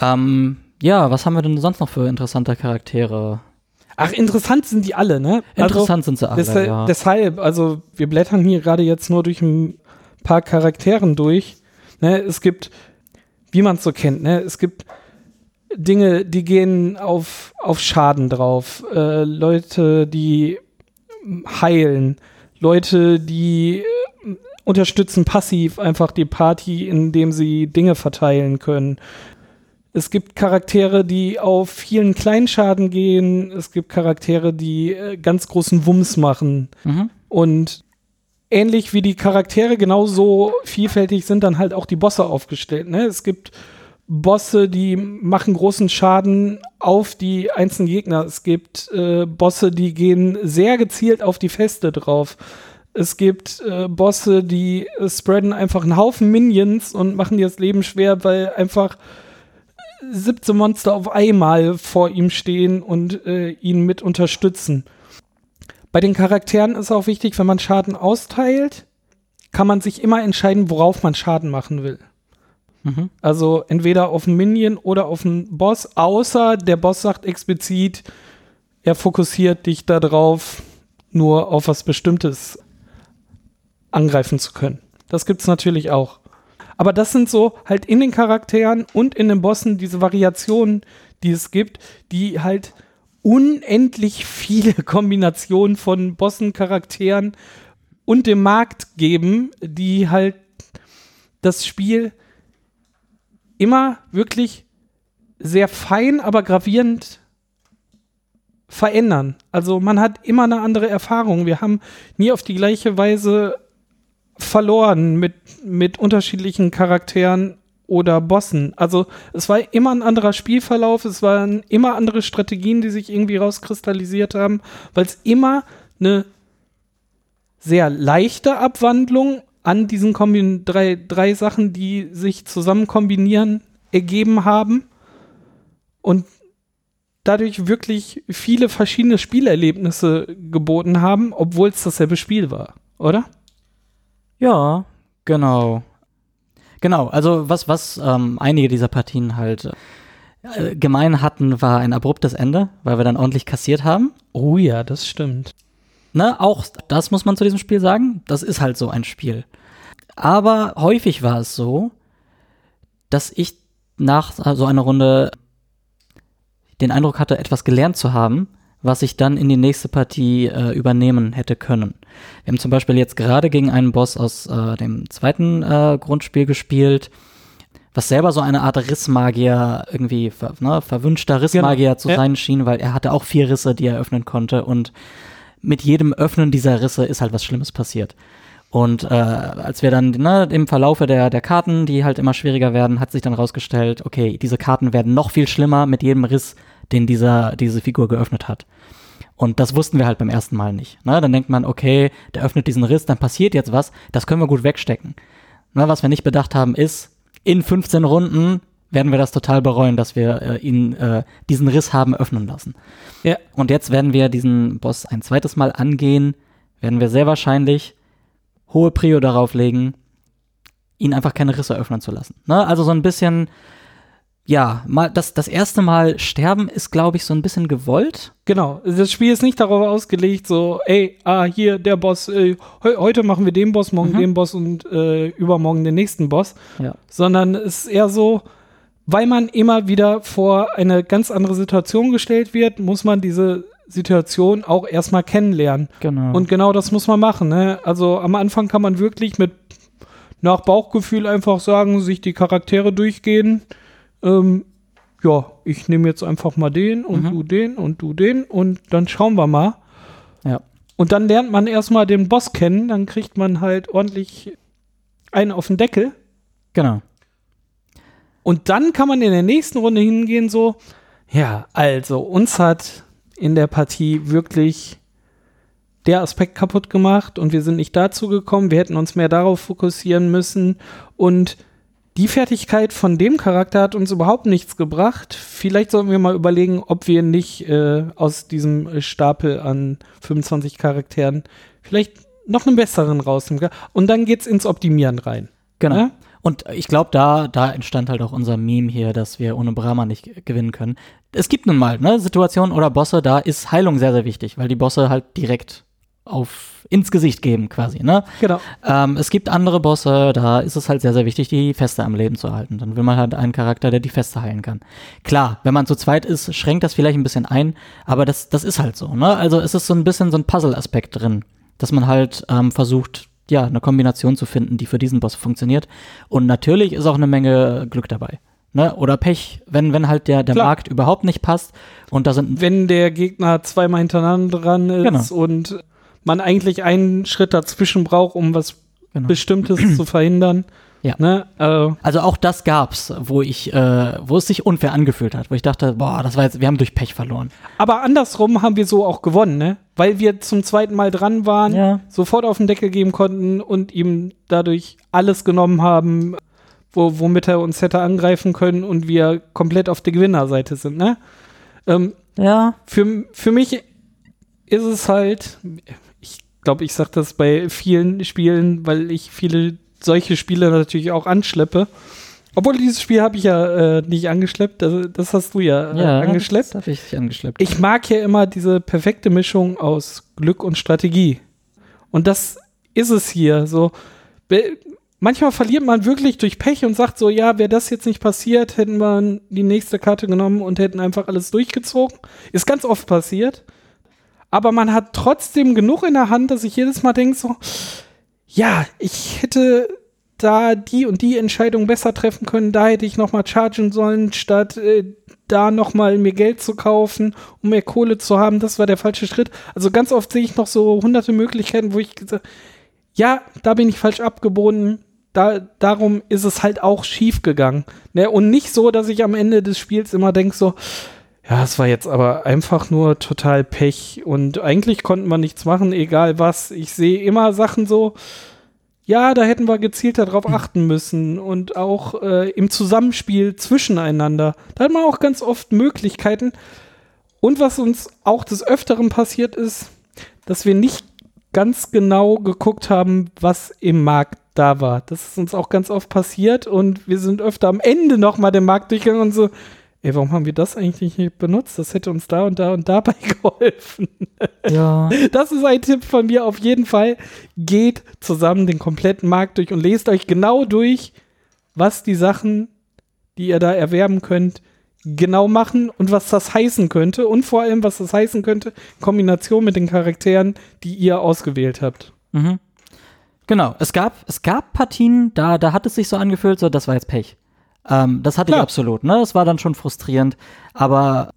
B: Ähm, ja, was haben wir denn sonst noch für interessante Charaktere?
A: Ach, interessant sind die alle, ne?
B: Interessant sind sie alle,
A: Also, deshalb,
B: ja.
A: deshalb, also wir blättern hier gerade jetzt nur durch ein paar Charakteren durch. Ne? Es gibt, wie man es so kennt, ne? es gibt Dinge, die gehen auf, auf Schaden drauf. Äh, Leute, die heilen. Leute, die unterstützen passiv einfach die Party, indem sie Dinge verteilen können. Es gibt Charaktere, die auf vielen Kleinschaden gehen. Es gibt Charaktere, die äh, ganz großen Wumms machen.
B: Mhm.
A: Und ähnlich wie die Charaktere genauso vielfältig sind dann halt auch die Bosse aufgestellt. Ne? Es gibt Bosse, die machen großen Schaden auf die einzelnen Gegner. Es gibt äh, Bosse, die gehen sehr gezielt auf die Feste drauf. Es gibt äh, Bosse, die äh, spreaden einfach einen Haufen Minions und machen dir das Leben schwer, weil einfach 17 Monster auf einmal vor ihm stehen und äh, ihn mit unterstützen. Bei den Charakteren ist auch wichtig, wenn man Schaden austeilt, kann man sich immer entscheiden, worauf man Schaden machen will.
B: Mhm.
A: Also entweder auf einen Minion oder auf einen Boss, außer der Boss sagt explizit, er fokussiert dich darauf, nur auf was Bestimmtes angreifen zu können. Das gibt's natürlich auch. Aber das sind so halt in den Charakteren und in den Bossen diese Variationen, die es gibt, die halt unendlich viele Kombinationen von Bossen, Charakteren und dem Markt geben, die halt das Spiel immer wirklich sehr fein, aber gravierend verändern. Also man hat immer eine andere Erfahrung. Wir haben nie auf die gleiche Weise verloren mit, mit unterschiedlichen Charakteren oder Bossen. Also es war immer ein anderer Spielverlauf, es waren immer andere Strategien, die sich irgendwie rauskristallisiert haben, weil es immer eine sehr leichte Abwandlung an diesen Kombin drei, drei Sachen, die sich zusammen kombinieren, ergeben haben und dadurch wirklich viele verschiedene Spielerlebnisse geboten haben, obwohl es dasselbe Spiel war, oder?
B: Ja, genau. Genau, also was, was ähm, einige dieser Partien halt äh, gemein hatten, war ein abruptes Ende, weil wir dann ordentlich kassiert haben.
A: Oh ja, das stimmt.
B: Ne, auch das muss man zu diesem Spiel sagen. Das ist halt so ein Spiel. Aber häufig war es so, dass ich nach so einer Runde den Eindruck hatte, etwas gelernt zu haben, was ich dann in die nächste Partie äh, übernehmen hätte können. Wir haben zum Beispiel jetzt gerade gegen einen Boss aus äh, dem zweiten äh, Grundspiel gespielt, was selber so eine Art Rissmagier irgendwie, ver, ne, verwünschter Rissmagier zu
A: ja.
B: sein schien, weil er hatte auch vier Risse, die er öffnen konnte und mit jedem Öffnen dieser Risse ist halt was Schlimmes passiert. Und äh, als wir dann ne, im Verlaufe der, der Karten, die halt immer schwieriger werden, hat sich dann rausgestellt, okay, diese Karten werden noch viel schlimmer mit jedem Riss, den dieser, diese Figur geöffnet hat. Und das wussten wir halt beim ersten Mal nicht. Ne? Dann denkt man, okay, der öffnet diesen Riss, dann passiert jetzt was, das können wir gut wegstecken. Ne, was wir nicht bedacht haben, ist, in 15 Runden werden wir das total bereuen, dass wir äh, ihn äh, diesen Riss haben öffnen lassen.
A: Ja.
B: Und jetzt werden wir diesen Boss ein zweites Mal angehen, werden wir sehr wahrscheinlich hohe Prio darauf legen, ihn einfach keine Risse öffnen zu lassen. Ne? Also so ein bisschen, ja, mal das, das erste Mal sterben ist, glaube ich, so ein bisschen gewollt.
A: Genau. Das Spiel ist nicht darauf ausgelegt, so, ey, ah, hier der Boss, äh, heu heute machen wir den Boss, morgen
B: Mhm.
A: den Boss und äh, übermorgen den nächsten Boss.
B: Ja.
A: sondern es ist eher so, weil man immer wieder vor eine ganz andere Situation gestellt wird, muss man diese Situation auch erstmal kennenlernen.
B: Genau.
A: Und genau das muss man machen. Ne? Also am Anfang kann man wirklich mit nach Bauchgefühl einfach sagen, sich die Charaktere durchgehen. Ähm, ja, ich nehme jetzt einfach mal den und
B: Mhm.
A: du den und du den und dann schauen wir mal.
B: ja.
A: Und dann lernt man erstmal den Boss kennen, dann kriegt man halt ordentlich einen auf den Deckel.
B: Genau.
A: Und dann kann man in der nächsten Runde hingehen, so, ja, also uns hat in der Partie wirklich der Aspekt kaputt gemacht und wir sind nicht dazu gekommen. Wir hätten uns mehr darauf fokussieren müssen und die Fertigkeit von dem Charakter hat uns überhaupt nichts gebracht. Vielleicht sollten wir mal überlegen, ob wir nicht äh, aus diesem Stapel an 25 Charakteren vielleicht noch einen besseren rausnehmen können. Und dann geht's ins Optimieren rein.
B: Genau.
A: Ja?
B: Und ich glaube, da, da entstand halt auch unser Meme hier, dass wir ohne Brahma nicht gewinnen können. Es gibt nun mal, ne, Situationen oder Bosse, da ist Heilung sehr, sehr wichtig, weil die Bosse halt direkt auf ins Gesicht geben, quasi, ne?
A: Genau.
B: Ähm, es gibt andere Bosse, da ist es halt sehr, sehr wichtig, die Feste am Leben zu erhalten. Dann will man halt einen Charakter, der die Feste heilen kann. Klar, wenn man zu zweit ist, schränkt das vielleicht ein bisschen ein, aber das, das ist halt so, ne? Also es ist so ein bisschen so ein Puzzle-Aspekt drin, dass man halt ähm, versucht, ja, eine Kombination zu finden, die für diesen Boss funktioniert. Und natürlich ist auch eine Menge Glück dabei. Ne? Oder Pech, wenn, wenn halt der, der
A: Klar.
B: Markt überhaupt nicht passt und da sind
A: Wenn der Gegner zweimal hintereinander dran ist
B: Genau.
A: und man eigentlich einen Schritt dazwischen braucht, um was
B: Genau.
A: Bestimmtes zu verhindern.
B: Ja.
A: Ne? Äh,
B: Also auch das gab's, wo ich, äh, wo es sich unfair angefühlt hat, wo ich dachte, boah, das war jetzt, wir haben durch Pech verloren.
A: aber andersrum haben wir so auch gewonnen, ne? Weil wir zum zweiten Mal dran waren,
B: Ja.
A: sofort auf den Deckel geben konnten und ihm dadurch alles genommen haben, wo, womit er uns hätte angreifen können und wir komplett auf der Gewinnerseite sind, ne? Ähm,
B: Ja.
A: für, für mich ist es halt, glaube, ich sage das bei vielen Spielen, weil ich viele solche Spiele natürlich auch anschleppe. Obwohl dieses Spiel habe ich ja äh, nicht angeschleppt, also das hast du ja, äh,
B: Ja,
A: angeschleppt.
B: Das habe ich angeschleppt.
A: Ich mag ja immer diese perfekte Mischung aus Glück und Strategie. Und das ist es hier. So, manchmal verliert man wirklich durch Pech und sagt so, ja, wäre das jetzt nicht passiert, hätten wir die nächste Karte genommen und hätten einfach alles durchgezogen. Ist ganz oft passiert. Aber man hat trotzdem genug in der Hand, dass ich jedes Mal denke so, ja, ich hätte da die und die Entscheidung besser treffen können, da hätte ich noch mal chargen sollen, statt äh, da noch mal mir Geld zu kaufen, um mehr Kohle zu haben, das war der falsche Schritt. Also ganz oft sehe ich noch so hunderte Möglichkeiten, wo ich gesagt, ja, da bin ich falsch abgebogen. Da, darum ist es halt auch schief gegangen. Ne? Und nicht so, dass ich am Ende des Spiels immer denke so, ja, es war jetzt aber einfach nur total Pech und eigentlich konnten wir nichts machen, egal was. Ich sehe immer Sachen so, ja, da hätten wir gezielter drauf achten müssen und auch äh, im Zusammenspiel zwischeneinander. Da hat man auch ganz oft Möglichkeiten. Und was uns auch des Öfteren passiert ist, dass wir nicht ganz genau geguckt haben, was im Markt da war. Das ist uns auch ganz oft passiert und wir sind öfter am Ende nochmal den Markt durchgegangen und so, ey, warum haben wir das eigentlich nicht benutzt? Das hätte uns da und da und dabei geholfen.
B: ja.
A: Das ist ein Tipp von mir auf jeden Fall. Geht zusammen den kompletten Markt durch und lest euch genau durch, was die Sachen, die ihr da erwerben könnt, genau machen und was das heißen könnte und vor allem, was das heißen könnte, in Kombination mit den Charakteren, die ihr ausgewählt habt.
B: Mhm. Genau, es gab, es gab Partien, da, da hat es sich so angefühlt, so, das war jetzt Pech. Ähm, das hatte
A: Klar.
B: ich absolut, ne? Das war dann schon frustrierend, aber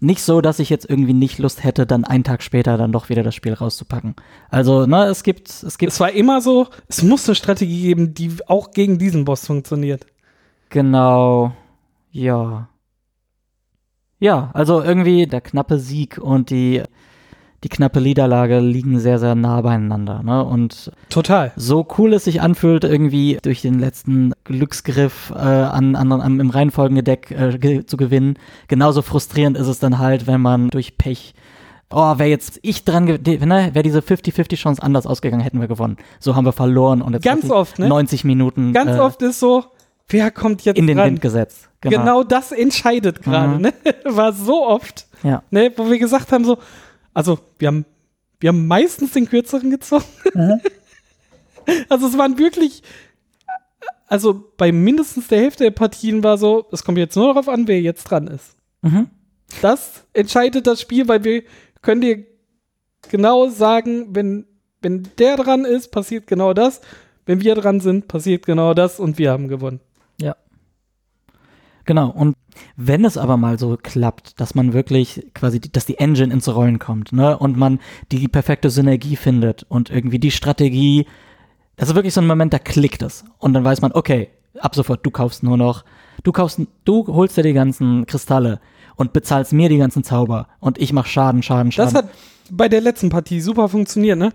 B: nicht so, dass ich jetzt irgendwie nicht Lust hätte, dann einen Tag später dann doch wieder das Spiel rauszupacken. Also, ne, es gibt, es gibt
A: Es war immer so, es muss eine Strategie geben, die auch gegen diesen Boss funktioniert.
B: Genau. Ja. Ja, also irgendwie der knappe Sieg und die, die knappe Niederlage liegen sehr, sehr nah beieinander. Ne? Und
A: Total.
B: so cool es sich anfühlt, irgendwie durch den letzten Glücksgriff äh, an, an, an, im reinfolgenden Deck äh, ge zu gewinnen, genauso frustrierend ist es dann halt, wenn man durch Pech Oh, wäre jetzt ich dran, ne, wäre diese 50-50 Chance anders ausgegangen, hätten wir gewonnen. So haben wir verloren und jetzt
A: Ganz oft, ne?
B: 90 Minuten
A: Ganz
B: äh,
A: oft ist so, wer kommt jetzt
B: in den
A: dran?
B: Wind gesetzt.
A: Genau. das entscheidet gerade,
B: Mhm.
A: ne? War so oft,
B: Ja.
A: ne, wo wir gesagt haben, so, also wir haben, wir haben meistens den kürzeren gezogen.
B: Mhm.
A: also es waren wirklich, also bei mindestens der Hälfte der Partien war so, es kommt jetzt nur darauf an, wer jetzt dran ist.
B: Mhm.
A: Das entscheidet das Spiel, weil wir können dir genau sagen, wenn, wenn der dran ist, passiert genau das. Wenn wir dran sind, passiert genau das und wir haben gewonnen.
B: Ja. Genau. Und wenn es aber mal so klappt, dass man wirklich quasi, dass die Engine ins Rollen kommt, ne, und man die perfekte Synergie findet und irgendwie die Strategie, das ist wirklich so ein Moment, da klickt es. Und dann weiß man, okay, ab sofort, du kaufst nur noch, du kaufst, du holst dir die ganzen Kristalle und bezahlst mir die ganzen Zauber und ich mach Schaden, Schaden, Schaden.
A: Das hat, bei der letzten Partie super funktioniert, ne?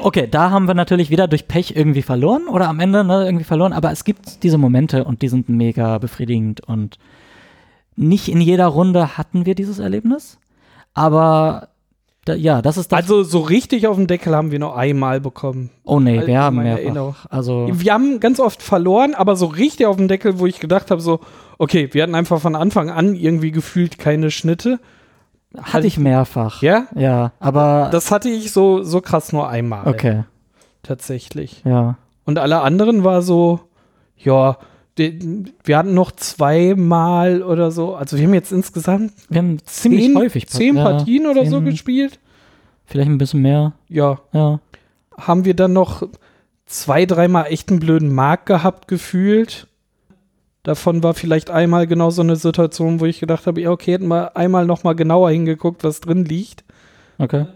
B: Okay, da haben wir natürlich wieder durch Pech irgendwie verloren oder am Ende ne, irgendwie verloren, aber es gibt diese Momente und die sind mega befriedigend und nicht in jeder Runde hatten wir dieses Erlebnis, aber da, ja, das ist das.
A: Also so richtig auf den Deckel haben wir noch einmal bekommen.
B: oh nee,
A: in
B: wir haben mehrfach.
A: Erinnerung.
B: Also
A: Wir haben ganz oft verloren, aber so richtig auf den Deckel, wo ich gedacht habe, so, okay, wir hatten einfach von Anfang an irgendwie gefühlt keine Schnitte.
B: Hatte ich mehrfach.
A: Ja?
B: Ja, aber
A: Das hatte ich so, so krass nur einmal.
B: okay,
A: Tatsächlich.
B: ja.
A: Und alle anderen war so, ja, wir hatten noch zweimal oder so. Also wir haben jetzt insgesamt
B: Wir haben ziemlich
A: zehn,
B: häufig
A: zehn
B: ja,
A: Partien oder so
B: zehn,
A: gespielt.
B: Vielleicht ein bisschen mehr.
A: Ja,
B: Ja.
A: haben wir dann noch zwei, dreimal echt einen blöden Mark gehabt gefühlt. Davon war vielleicht einmal genau so eine Situation, wo ich gedacht habe, ja, okay, hätten wir einmal noch mal genauer hingeguckt, was drin liegt.
B: Okay.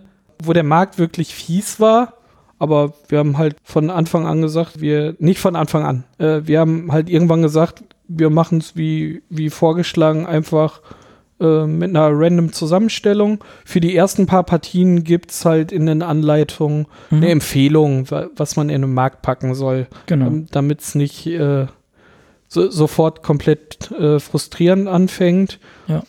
A: Wo der Markt wirklich fies war, aber wir haben halt von Anfang an gesagt, wir, nicht von Anfang an, äh, wir haben halt irgendwann gesagt, wir machen es wie, wie vorgeschlagen, einfach äh, mit einer random Zusammenstellung. Für die ersten paar Partien gibt es halt in den Anleitungen
B: Mhm.
A: eine Empfehlung, wa- was man in den Markt packen soll,
B: Genau.
A: ähm, damit es nicht äh, so, sofort komplett äh, frustrierend anfängt.
B: Ja.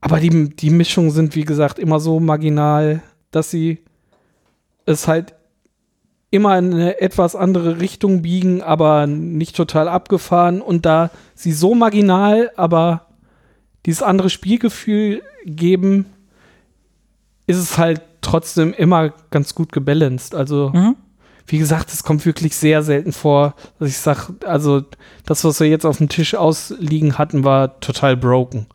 A: Aber die, die Mischungen sind, wie gesagt, immer so marginal, dass sie es halt immer in eine etwas andere Richtung biegen, aber nicht total abgefahren. Und da sie so marginal, aber dieses andere Spielgefühl geben, ist es halt trotzdem immer ganz gut gebalanced. Also,
B: Mhm.
A: Wie gesagt, es kommt wirklich sehr selten vor, dass ich sage, also das, was wir jetzt auf dem Tisch ausliegen hatten, war total broken.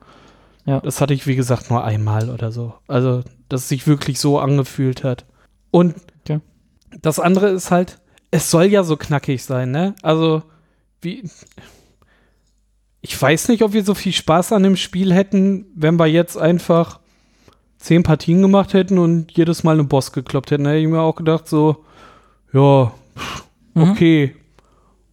B: Ja.
A: Das hatte ich, wie gesagt, nur einmal oder so. Also, dass es sich wirklich so angefühlt hat. Und
B: Ja.
A: das andere ist halt, es soll ja so knackig sein, ne? Also, wie. Ich weiß nicht, ob wir so viel Spaß an dem Spiel hätten, wenn wir jetzt einfach zehn Partien gemacht hätten und jedes Mal einen Boss gekloppt hätten. Da hätte ich mir auch gedacht, so, ja,
B: Mhm.
A: okay.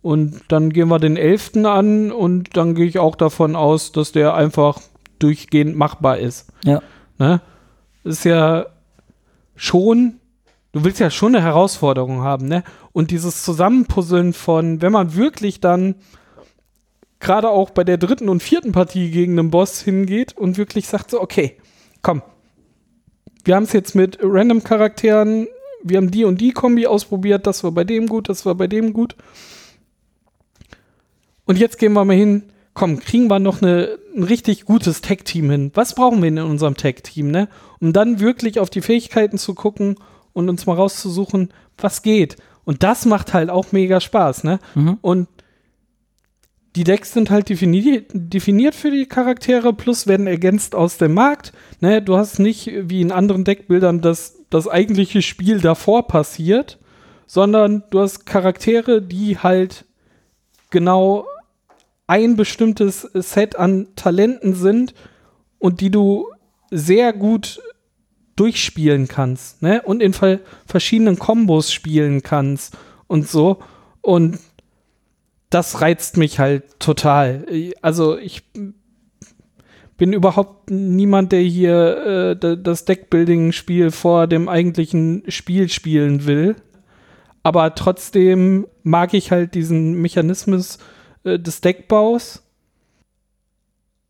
A: Und dann gehen wir den elften an und dann gehe ich auch davon aus, dass der einfach durchgehend machbar ist.
B: Ja.
A: Ne? Ist ja schon, du willst ja schon eine Herausforderung haben, ne? Und dieses Zusammenpuzzeln von, wenn man wirklich dann gerade auch bei der dritten und vierten Partie gegen einen Boss hingeht und wirklich sagt so, okay, komm, wir haben es jetzt mit random Charakteren, wir haben die und die Kombi ausprobiert, das war bei dem gut, das war bei dem gut. Und jetzt gehen wir mal hin, komm, kriegen wir noch eine, ein richtig gutes Tag-Team hin. Was brauchen wir in unserem Tag-Team, ne? Um dann wirklich auf die Fähigkeiten zu gucken und uns mal rauszusuchen, was geht. Und das macht halt auch mega Spaß, ne?
B: Mhm.
A: Und die Decks sind halt definiert, definiert für die Charaktere, plus werden ergänzt aus dem Markt. Ne, du hast nicht wie in anderen Deckbildern, dass das eigentliche Spiel davor passiert, sondern du hast Charaktere, die halt genau ein bestimmtes Set an Talenten sind und die du sehr gut durchspielen kannst, ne? Und in ver verschiedenen Kombos spielen kannst und so. Und das reizt mich halt total. Also ich bin überhaupt niemand, der hier äh, das Deckbuilding-Spiel vor dem eigentlichen Spiel spielen will. Aber trotzdem mag ich halt diesen Mechanismus äh, des Deckbaus.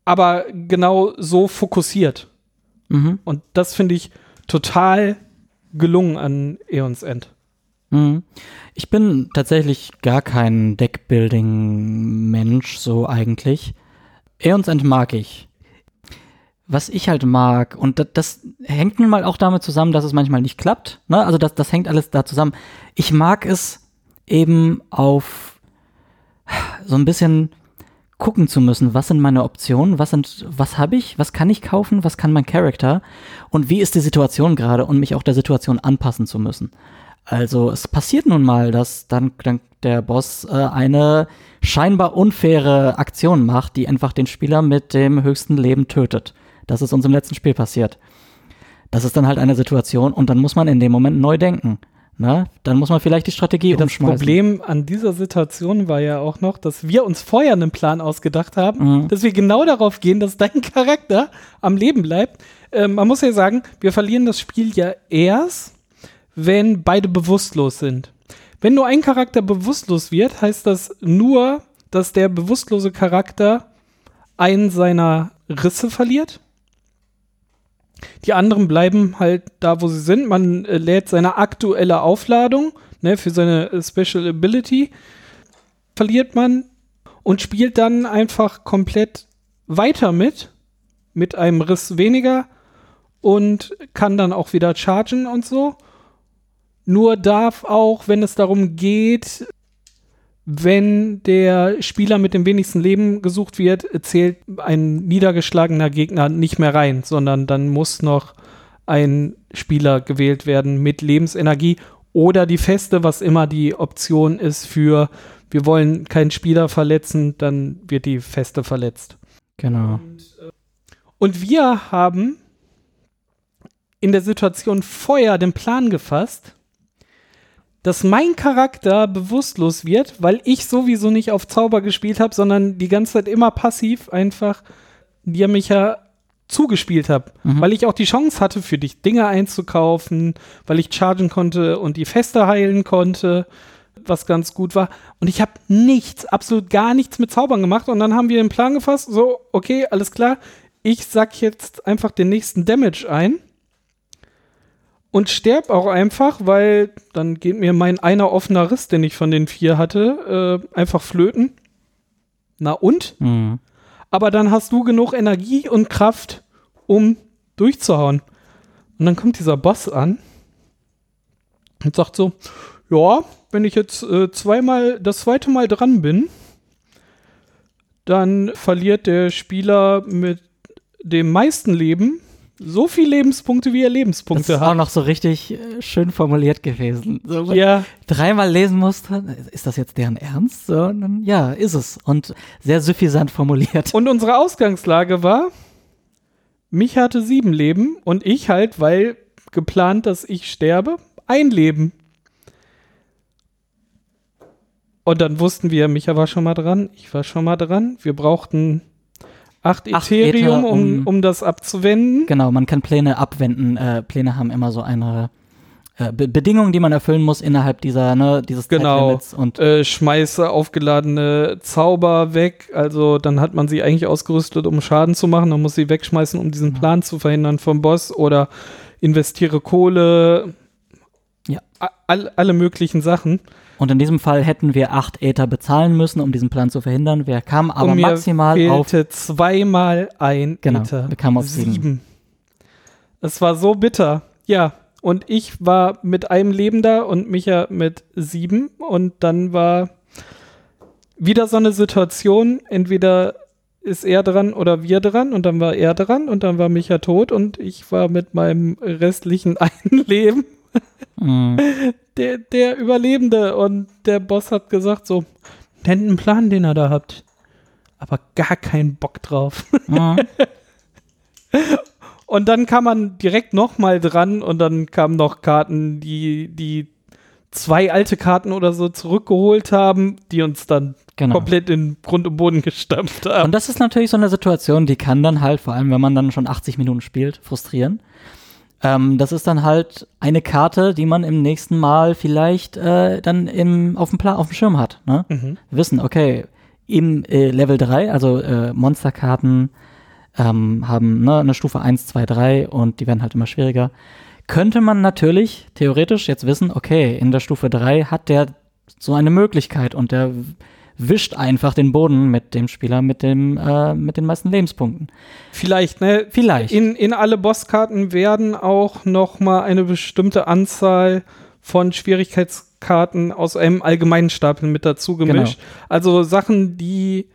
A: Aber genau so fokussiert.
B: Mhm.
A: Und das finde ich total gelungen an Eons End.
B: Mhm. Ich bin tatsächlich gar kein Deckbuilding-Mensch, so eigentlich. Aeons End mag ich. Was ich halt mag, und das, das hängt nun mal auch damit zusammen, dass es manchmal nicht klappt. Ne? Also das, das hängt alles da zusammen. Ich mag es eben auf so ein bisschen gucken zu müssen, was sind meine Optionen, was sind, was habe ich, was kann ich kaufen, was kann mein Charakter und wie ist die Situation gerade und mich auch der Situation anpassen zu müssen. Also es passiert nun mal, dass dann, dann der Boss äh, eine scheinbar unfaire Aktion macht, die einfach den Spieler mit dem höchsten Leben tötet. Das ist uns im letzten Spiel passiert. Das ist dann halt eine Situation und dann muss man in dem Moment neu denken. Ne? Dann muss man vielleicht die Strategie
A: Das
B: umschmeißen.
A: Problem an dieser Situation war ja auch noch, dass wir uns vorher einen Plan ausgedacht haben,
B: Mhm.
A: dass wir genau darauf gehen, dass dein Charakter am Leben bleibt. äh, man muss ja sagen, wir verlieren das Spiel ja erst, wenn beide bewusstlos sind. Wenn nur ein Charakter bewusstlos wird, heißt das nur, dass der bewusstlose Charakter einen seiner Risse verliert. Die anderen bleiben halt da, wo sie sind. Man äh, lädt seine aktuelle Aufladung ne, für seine äh, Special Ability, verliert man und spielt dann einfach komplett weiter mit, mit einem Riss weniger und kann dann auch wieder chargen und so. Nur darf auch, wenn es darum geht, wenn der Spieler mit dem wenigsten Leben gesucht wird, zählt ein niedergeschlagener Gegner nicht mehr rein, sondern dann muss noch ein Spieler gewählt werden mit Lebensenergie oder die Feste, was immer die Option ist für, wir wollen keinen Spieler verletzen, dann wird die Feste verletzt.
B: Genau.
A: Und, äh, und wir haben in der Situation vorher den Plan gefasst, dass mein Charakter bewusstlos wird, weil ich sowieso nicht auf Zauber gespielt habe, sondern die ganze Zeit immer passiv einfach dir mich ja zugespielt habe, mhm. weil ich auch die Chance hatte, für dich Dinge einzukaufen, weil ich chargen konnte und die Feste heilen konnte, was ganz gut war. Und ich habe nichts, absolut gar nichts mit Zaubern gemacht. Und dann haben wir den Plan gefasst, so, okay, alles klar, ich sag jetzt einfach den nächsten Damage ein und sterb auch einfach, weil dann geht mir mein einer offener Riss, den ich von den vier hatte, äh, einfach flöten. Na und? Mhm. Aber dann hast du genug Energie und Kraft, um durchzuhauen. Und dann kommt dieser Boss an und sagt so: Ja, wenn ich jetzt äh, zweimal, das zweite Mal dran bin, dann verliert der Spieler mit dem meisten Leben so viele Lebenspunkte, wie er Lebenspunkte hat. Das ist
B: hat. auch noch so richtig äh, schön formuliert gewesen. So,
A: ja.
B: Dreimal lesen musste, ist das jetzt deren Ernst? So, dann, ja, ist es. Und sehr suffisant formuliert.
A: Und unsere Ausgangslage war, mich hatte sieben Leben und ich halt, weil geplant, dass ich sterbe, ein Leben. Und dann wussten wir, Micha war schon mal dran, ich war schon mal dran. Wir brauchten 8 Ethereum, Ether, um, um, um, das abzuwenden.
B: Genau, man kann Pläne abwenden. Äh, Pläne haben immer so eine äh, Be Bedingungen, die man erfüllen muss innerhalb dieser, ne, dieses
A: genau. und äh, schmeiße aufgeladene Zauber weg. Also dann hat man sie eigentlich ausgerüstet, um Schaden zu machen. Dann muss sie wegschmeißen, um diesen Plan zu verhindern vom Boss oder investiere Kohle. Ja. All, alle möglichen Sachen.
B: Und in diesem Fall hätten wir acht Äther bezahlen müssen, um diesen Plan zu verhindern. Wir kamen aber
A: Und mir
B: maximal
A: fehlte
B: auf
A: zweimal ein
B: genau,
A: Äther.
B: Wir kamen auf sieben. sieben.
A: Es war so bitter. Ja, und ich war mit einem Leben da und Micha mit sieben. Und dann war wieder so eine Situation, entweder ist er dran oder wir dran und dann war er dran und dann war Micha tot und ich war mit meinem restlichen einen Leben mhm. Der, der Überlebende. Und der Boss hat gesagt so, nennt einen Plan, den er da habt. Aber gar keinen Bock drauf. Mhm. und dann kam man direkt nochmal dran und dann kamen noch Karten, die, die zwei alte Karten oder so zurückgeholt haben, die uns dann genau. komplett in Grund und Boden gestampft haben.
B: Und das ist natürlich so eine Situation, die kann dann halt, vor allem wenn man dann schon 80 Minuten spielt, frustrieren. Ähm, das ist dann halt eine Karte, die man im nächsten Mal vielleicht äh, dann im, auf, dem Pla auf dem Schirm hat. Ne? Mhm. Wissen, okay, im äh, Level 3, also äh, Monsterkarten ähm, haben ne, eine Stufe 1, 2, 3 und die werden halt immer schwieriger. Könnte man natürlich theoretisch jetzt wissen, okay, in der Stufe 3 hat der so eine Möglichkeit und der wischt einfach den Boden mit dem Spieler mit dem äh, mit den meisten Lebenspunkten.
A: Vielleicht, ne?
B: Vielleicht.
A: In, in alle Bosskarten werden auch noch mal eine bestimmte Anzahl von Schwierigkeitskarten aus einem allgemeinen Stapel mit dazu gemischt. Genau. Also Sachen, die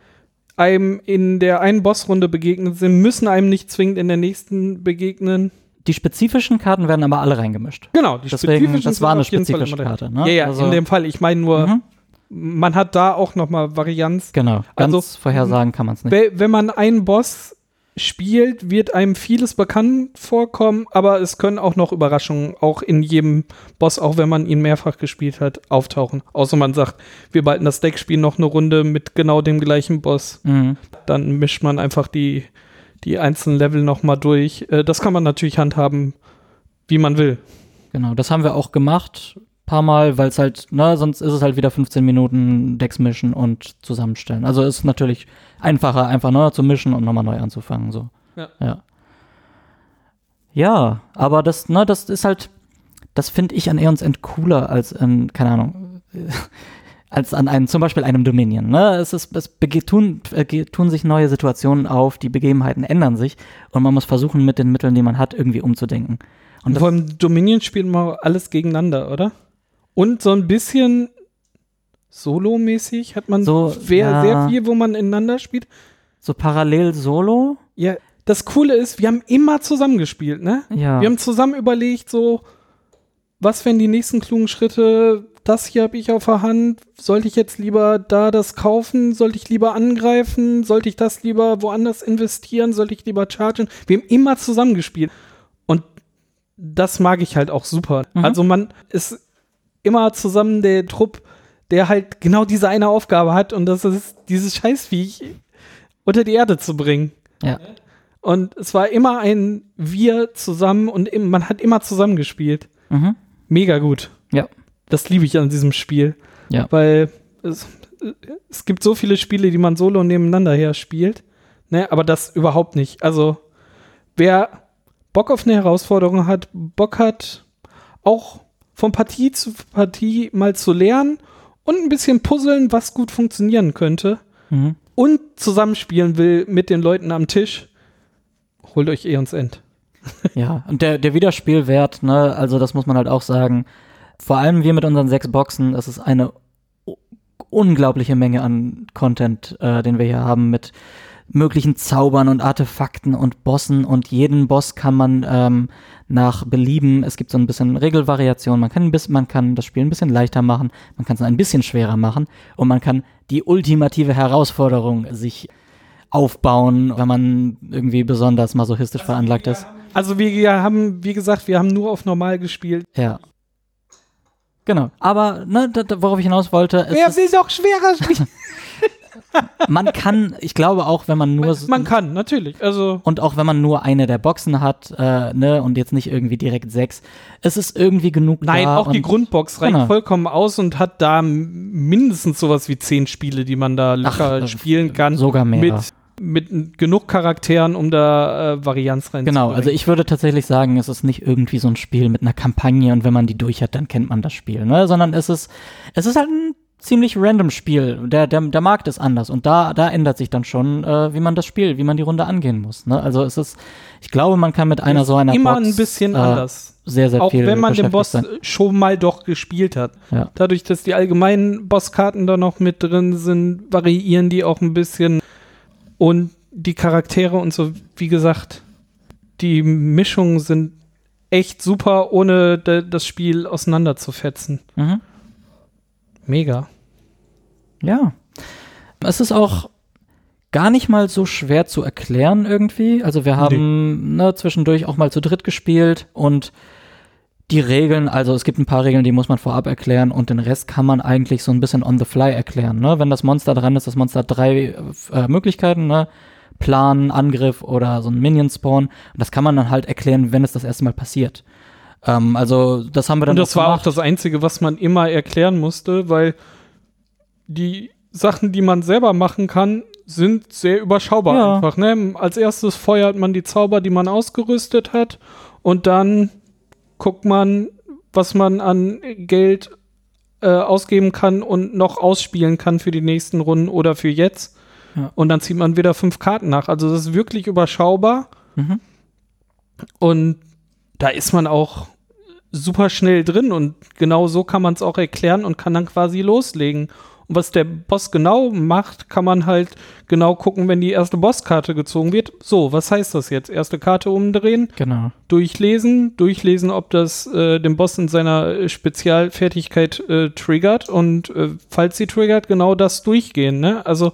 A: einem in der einen Bossrunde begegnet sind, müssen einem nicht zwingend in der nächsten begegnen.
B: Die spezifischen Karten werden aber alle reingemischt.
A: Genau,
B: die Deswegen, spezifischen das war eine spezifische Karte. Ne?
A: Ja, ja, also, in dem Fall. Ich meine nur, mhm man hat da auch noch mal Varianz.
B: Genau, ganz also, vorhersagen kann man es nicht.
A: Wenn man einen Boss spielt, wird einem vieles bekannt vorkommen, aber es können auch noch Überraschungen auch in jedem Boss, auch wenn man ihn mehrfach gespielt hat, auftauchen. Außer man sagt, wir behalten das Deck, spielen noch eine Runde mit genau dem gleichen Boss. Mhm. Dann mischt man einfach die, die einzelnen Level nochmal durch. Äh, das kann man natürlich handhaben, wie man will.
B: Genau, das haben wir auch gemacht, paar Mal, weil es halt, ne, sonst ist es halt wieder 15 Minuten Decks mischen und zusammenstellen. Also ist natürlich einfacher, einfach neu zu mischen und nochmal neu anzufangen, so.
A: Ja.
B: Ja, ja aber das, ne, das ist halt, das finde ich an Eons End cooler als an, keine Ahnung, als an einem, zum Beispiel einem Dominion. Ne? Es, ist, es tun, äh, tun sich neue Situationen auf, die Begebenheiten ändern sich und man muss versuchen, mit den Mitteln, die man hat, irgendwie umzudenken.
A: Und vor allem Dominion spielt man alles gegeneinander, oder? Und so ein bisschen Solo-mäßig hat man
B: So,
A: sehr,
B: ja.
A: sehr viel, wo man ineinander spielt.
B: So parallel solo?
A: Ja, das Coole ist, wir haben immer zusammengespielt, ne?
B: Ja.
A: Wir haben zusammen überlegt, so, was wären die nächsten klugen Schritte? Das hier habe ich auf der Hand. Sollte ich jetzt lieber da das kaufen? Sollte ich lieber angreifen? Sollte ich das lieber woanders investieren? Sollte ich lieber chargen? Wir haben immer zusammengespielt. Und das mag ich halt auch super.
B: Mhm.
A: Also man ist immer zusammen der Trupp, der halt genau diese eine Aufgabe hat und das ist dieses Scheißviech unter die Erde zu bringen.
B: ja.
A: Und es war immer ein Wir zusammen und man hat immer zusammengespielt.
B: Mhm.
A: Mega gut.
B: Ja.
A: Das liebe ich an diesem Spiel.
B: Ja.
A: Weil es, es gibt so viele Spiele, die man solo nebeneinander her spielt. Ne, aber das überhaupt nicht. Also, wer Bock auf eine Herausforderung hat, Bock hat, auch von Partie zu Partie mal zu lernen und ein bisschen puzzeln, was gut funktionieren könnte
B: Mhm.
A: und zusammenspielen will mit den Leuten am Tisch, holt euch Eons End.
B: Ja, und der, der Wiederspielwert, ne, also das muss man halt auch sagen, vor allem wir mit unseren sechs Boxen, das ist eine unglaubliche Menge an Content, äh, den wir hier haben mit möglichen Zaubern und Artefakten und Bossen und jeden Boss kann man ähm, nach Belieben, es gibt so ein bisschen Regelvariation, man kann, ein bisschen, man kann das Spiel ein bisschen leichter machen, man kann es ein bisschen schwerer machen und man kann die ultimative Herausforderung sich aufbauen, wenn man irgendwie besonders masochistisch veranlagt ist.
A: Also wir haben, wie gesagt, wir haben nur auf normal gespielt.
B: Ja. Genau. Aber, ne, worauf ich hinaus wollte, es
A: Wer
B: ist,
A: will doch schwerer spielen?
B: man kann, ich glaube auch, wenn man nur so-
A: Man kann, natürlich. Also
B: und auch wenn man nur eine der Boxen hat, äh, ne, und jetzt nicht irgendwie direkt sechs, es ist irgendwie genug
A: Nein, auch die
B: und-
A: Grundbox reicht
B: Genau.
A: vollkommen aus und hat da mindestens sowas wie zehn Spiele, die man da locker
B: äh,
A: spielen kann.
B: sogar mehr.
A: Mit, mit genug Charakteren, um da äh, Varianz reinzubringen.
B: Genau, also ich würde tatsächlich sagen, es ist nicht irgendwie so ein Spiel mit einer Kampagne und wenn man die durch hat, dann kennt man das Spiel, ne? Sondern es ist, es ist halt ein ziemlich random Spiel. Der, der, der Markt ist anders und da, da ändert sich dann schon, äh, wie man das Spiel, wie man die Runde angehen muss. Ne? Also es ist, ich glaube, man kann mit einer so einer
A: immer
B: Box
A: ein bisschen
B: äh,
A: anders.
B: sehr, sehr
A: Auch
B: viel
A: wenn man den Boss
B: sein.
A: schon mal doch gespielt hat.
B: Ja.
A: Dadurch, dass die allgemeinen Bosskarten da noch mit drin sind, variieren die auch ein bisschen. Und die Charaktere und so, wie gesagt, die Mischungen sind echt super, ohne da- das Spiel auseinanderzufetzen.
B: Mhm.
A: Mega.
B: Ja. Es ist auch gar nicht mal so schwer zu erklären irgendwie. Also wir haben ne, zwischendurch auch mal zu dritt gespielt und die Regeln, also es gibt ein paar Regeln, die muss man vorab erklären und den Rest kann man eigentlich so ein bisschen on the fly erklären. Ne? Wenn das Monster dran ist, das Monster hat drei äh, Möglichkeiten, ne? Plan, Angriff oder so ein Minion-Spawn. Das kann man dann halt erklären, wenn es das erste Mal passiert. Ähm, also das haben wir dann
A: Und das war auch das Einzige, was man immer erklären musste, weil die Sachen, die man selber machen kann, sind sehr überschaubar
B: Ja.
A: einfach. Ne? Als erstes feuert man die Zauber, die man ausgerüstet hat, und dann guckt man, was man an Geld äh, ausgeben kann und noch ausspielen kann für die nächsten Runden oder für jetzt.
B: Ja.
A: Und dann zieht man wieder fünf Karten nach. Also das ist wirklich überschaubar.
B: Mhm.
A: Und da ist man auch super schnell drin und genau so kann man es auch erklären und kann dann quasi loslegen. Und was der Boss genau macht, kann man halt genau gucken, wenn die erste Bosskarte gezogen wird. So, was heißt das jetzt? Erste Karte umdrehen,
B: Genau.
A: durchlesen, durchlesen, ob das äh, den Boss in seiner äh, Spezialfertigkeit äh, triggert und äh, falls sie triggert, genau das durchgehen. Ne? Also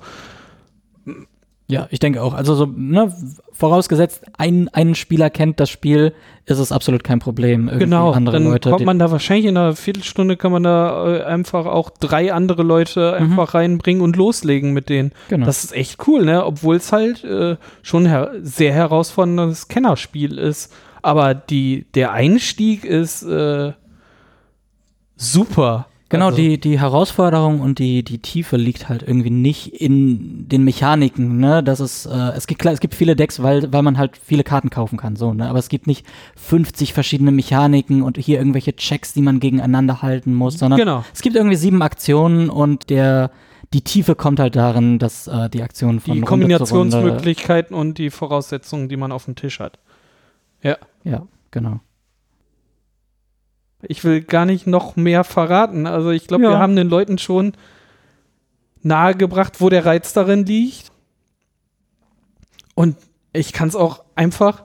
B: Ja, ich denke auch. Also so, ne, vorausgesetzt, ein, ein Spieler kennt das Spiel, ist es absolut kein Problem. Irgendwie
A: Genau,
B: andere
A: dann
B: Leute.
A: kommt man da wahrscheinlich in einer Viertelstunde kann man da äh, einfach auch drei andere Leute einfach reinbringen und loslegen mit denen.
B: genau.
A: Das ist echt cool, ne? Obwohl es halt äh, schon her sehr herausforderndes Kennerspiel ist. Aber die, der Einstieg ist äh, super.
B: Genau,
A: Also,
B: die, die Herausforderung und die, die Tiefe liegt halt irgendwie nicht in den Mechaniken, ne? Das ist, äh, es gibt klar, es gibt viele Decks, weil, weil man halt viele Karten kaufen kann, so, ne? Aber es gibt nicht 50 verschiedene Mechaniken und hier irgendwelche Checks, die man gegeneinander halten muss, sondern
A: Genau.
B: es gibt irgendwie sieben Aktionen und der, die Tiefe kommt halt darin, dass äh, die Aktionen von
A: Die
B: Runde
A: Kombinationsmöglichkeiten und die Voraussetzungen, die man auf dem Tisch hat. Ja.
B: Ja, genau.
A: Ich will gar nicht noch mehr verraten. Also ich glaube,
B: Ja.
A: wir haben den Leuten schon nahegebracht, wo der Reiz darin liegt. Und ich kann es auch einfach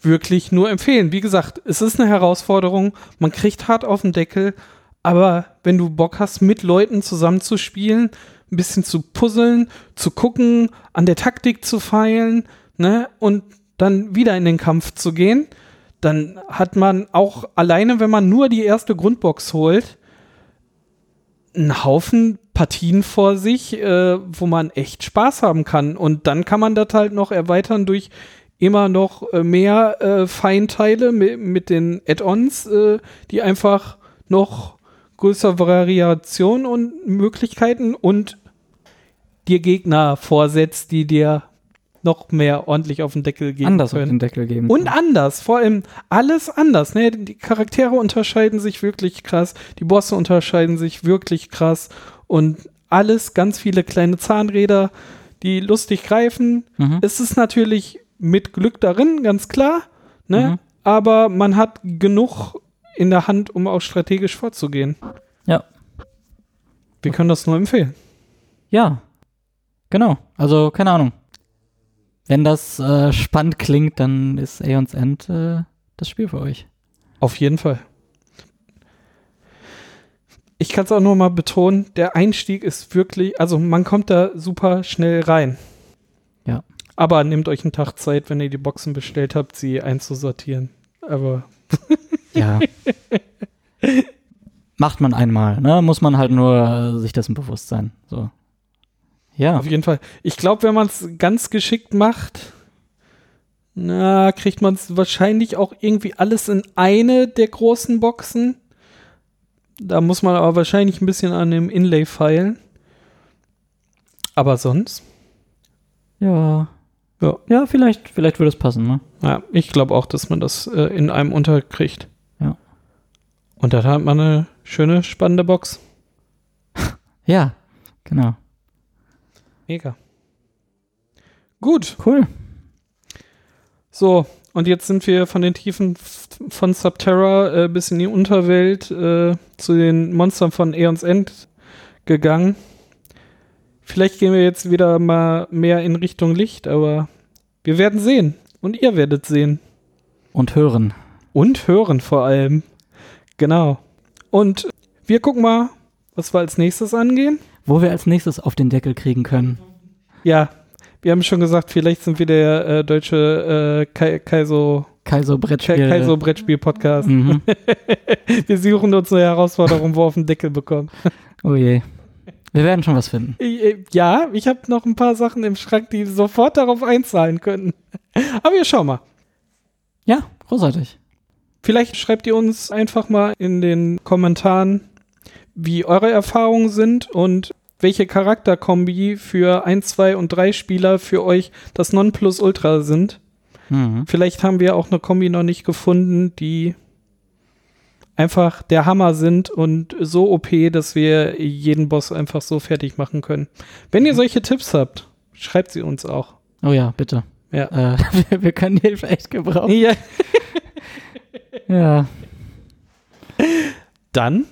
A: wirklich nur empfehlen. Wie gesagt, es ist eine Herausforderung. Man kriegt hart auf den Deckel. Aber wenn du Bock hast, mit Leuten zusammenzuspielen, ein bisschen zu puzzeln, zu gucken, an der Taktik zu feilen, ne, und dann wieder in den Kampf zu gehen, dann hat man auch alleine, wenn man nur die erste Grundbox holt, einen Haufen Partien vor sich, äh, wo man echt Spaß haben kann. Und dann kann man das halt noch erweitern durch immer noch äh, mehr äh, Feinteile mit, mit den Add-ons, äh, die einfach noch größere Variation und Möglichkeiten und dir Gegner vorsetzt, die dir noch mehr ordentlich auf den Deckel geben
B: Anders auf
A: können.
B: den Deckel geben.
A: Und anders, vor allem alles anders. Ne? Die Charaktere unterscheiden sich wirklich krass, die Bosse unterscheiden sich wirklich krass und alles ganz viele kleine Zahnräder, die lustig greifen.
B: Mhm.
A: Es ist natürlich mit Glück darin, ganz klar, ne?
B: Mhm.
A: aber man hat genug in der Hand, um auch strategisch vorzugehen.
B: Ja.
A: Wir können das nur empfehlen.
B: Ja, genau. Also, keine Ahnung. Wenn das äh, spannend klingt, dann ist Aeons End äh, das Spiel für euch.
A: Auf jeden Fall. Ich kann es auch nur mal betonen, der Einstieg ist wirklich, also man kommt da super schnell rein.
B: Ja.
A: Aber nehmt euch einen Tag Zeit, wenn ihr die Boxen bestellt habt, sie einzusortieren. Aber
B: Ja. Macht man einmal, ne? Muss man halt nur äh, sich dessen bewusst sein. So. Ja.
A: auf jeden Fall. Ich glaube, wenn man es ganz geschickt macht, na, kriegt man es wahrscheinlich auch irgendwie alles in eine der großen Boxen. Da muss man aber wahrscheinlich ein bisschen an dem Inlay feilen. Aber sonst,
B: Ja.
A: ja.
B: Ja, vielleicht, vielleicht würde es passen, ne?
A: Ja, ich glaube auch, dass man das äh, in einem unterkriegt.
B: Ja.
A: Und dann hat man eine schöne, spannende Box.
B: Ja, genau.
A: Mega. Gut,
B: Cool.
A: so. Und jetzt sind wir von den Tiefen von Subterra äh, bis in die Unterwelt äh, zu den Monstern von Aeons End gegangen. Vielleicht gehen wir jetzt wieder mal mehr in Richtung Licht, aber wir werden sehen. Und ihr werdet sehen.
B: Und hören.
A: Und hören vor allem. Genau. Und wir gucken mal, was wir als nächstes angehen.
B: Wo wir als nächstes auf den Deckel kriegen können.
A: Ja, wir haben schon gesagt, vielleicht sind wir der äh, deutsche äh, Kai Kaiso,
B: Kaiso
A: Kai
B: Brettspiel.
A: Kaiso Brettspiel-Podcast.
B: Mhm.
A: Wir suchen uns eine Herausforderung, wo wir auf den Deckel bekommen.
B: Oh je. Wir werden schon was finden.
A: Äh, Ja, ich habe noch ein paar Sachen im Schrank, die sofort darauf einzahlen könnten. Aber wir schauen mal.
B: Ja, großartig.
A: Vielleicht schreibt ihr uns einfach mal in den Kommentaren, wie eure Erfahrungen sind und welche Charakterkombi für 1, 2 und 3 Spieler für euch das Nonplusultra sind.
B: Mhm.
A: Vielleicht haben wir auch eine Kombi noch nicht gefunden, die einfach der Hammer sind und so OP, dass wir jeden Boss einfach so fertig machen können. Wenn ihr solche Tipps habt, schreibt sie uns auch.
B: Oh ja, bitte.
A: Ja.
B: Äh, wir, wir können Hilfe echt gebrauchen.
A: ja.
B: Ja.
A: Dann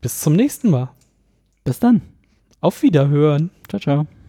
A: bis zum nächsten Mal.
B: Bis dann.
A: Auf Wiederhören.
B: Ciao, ciao.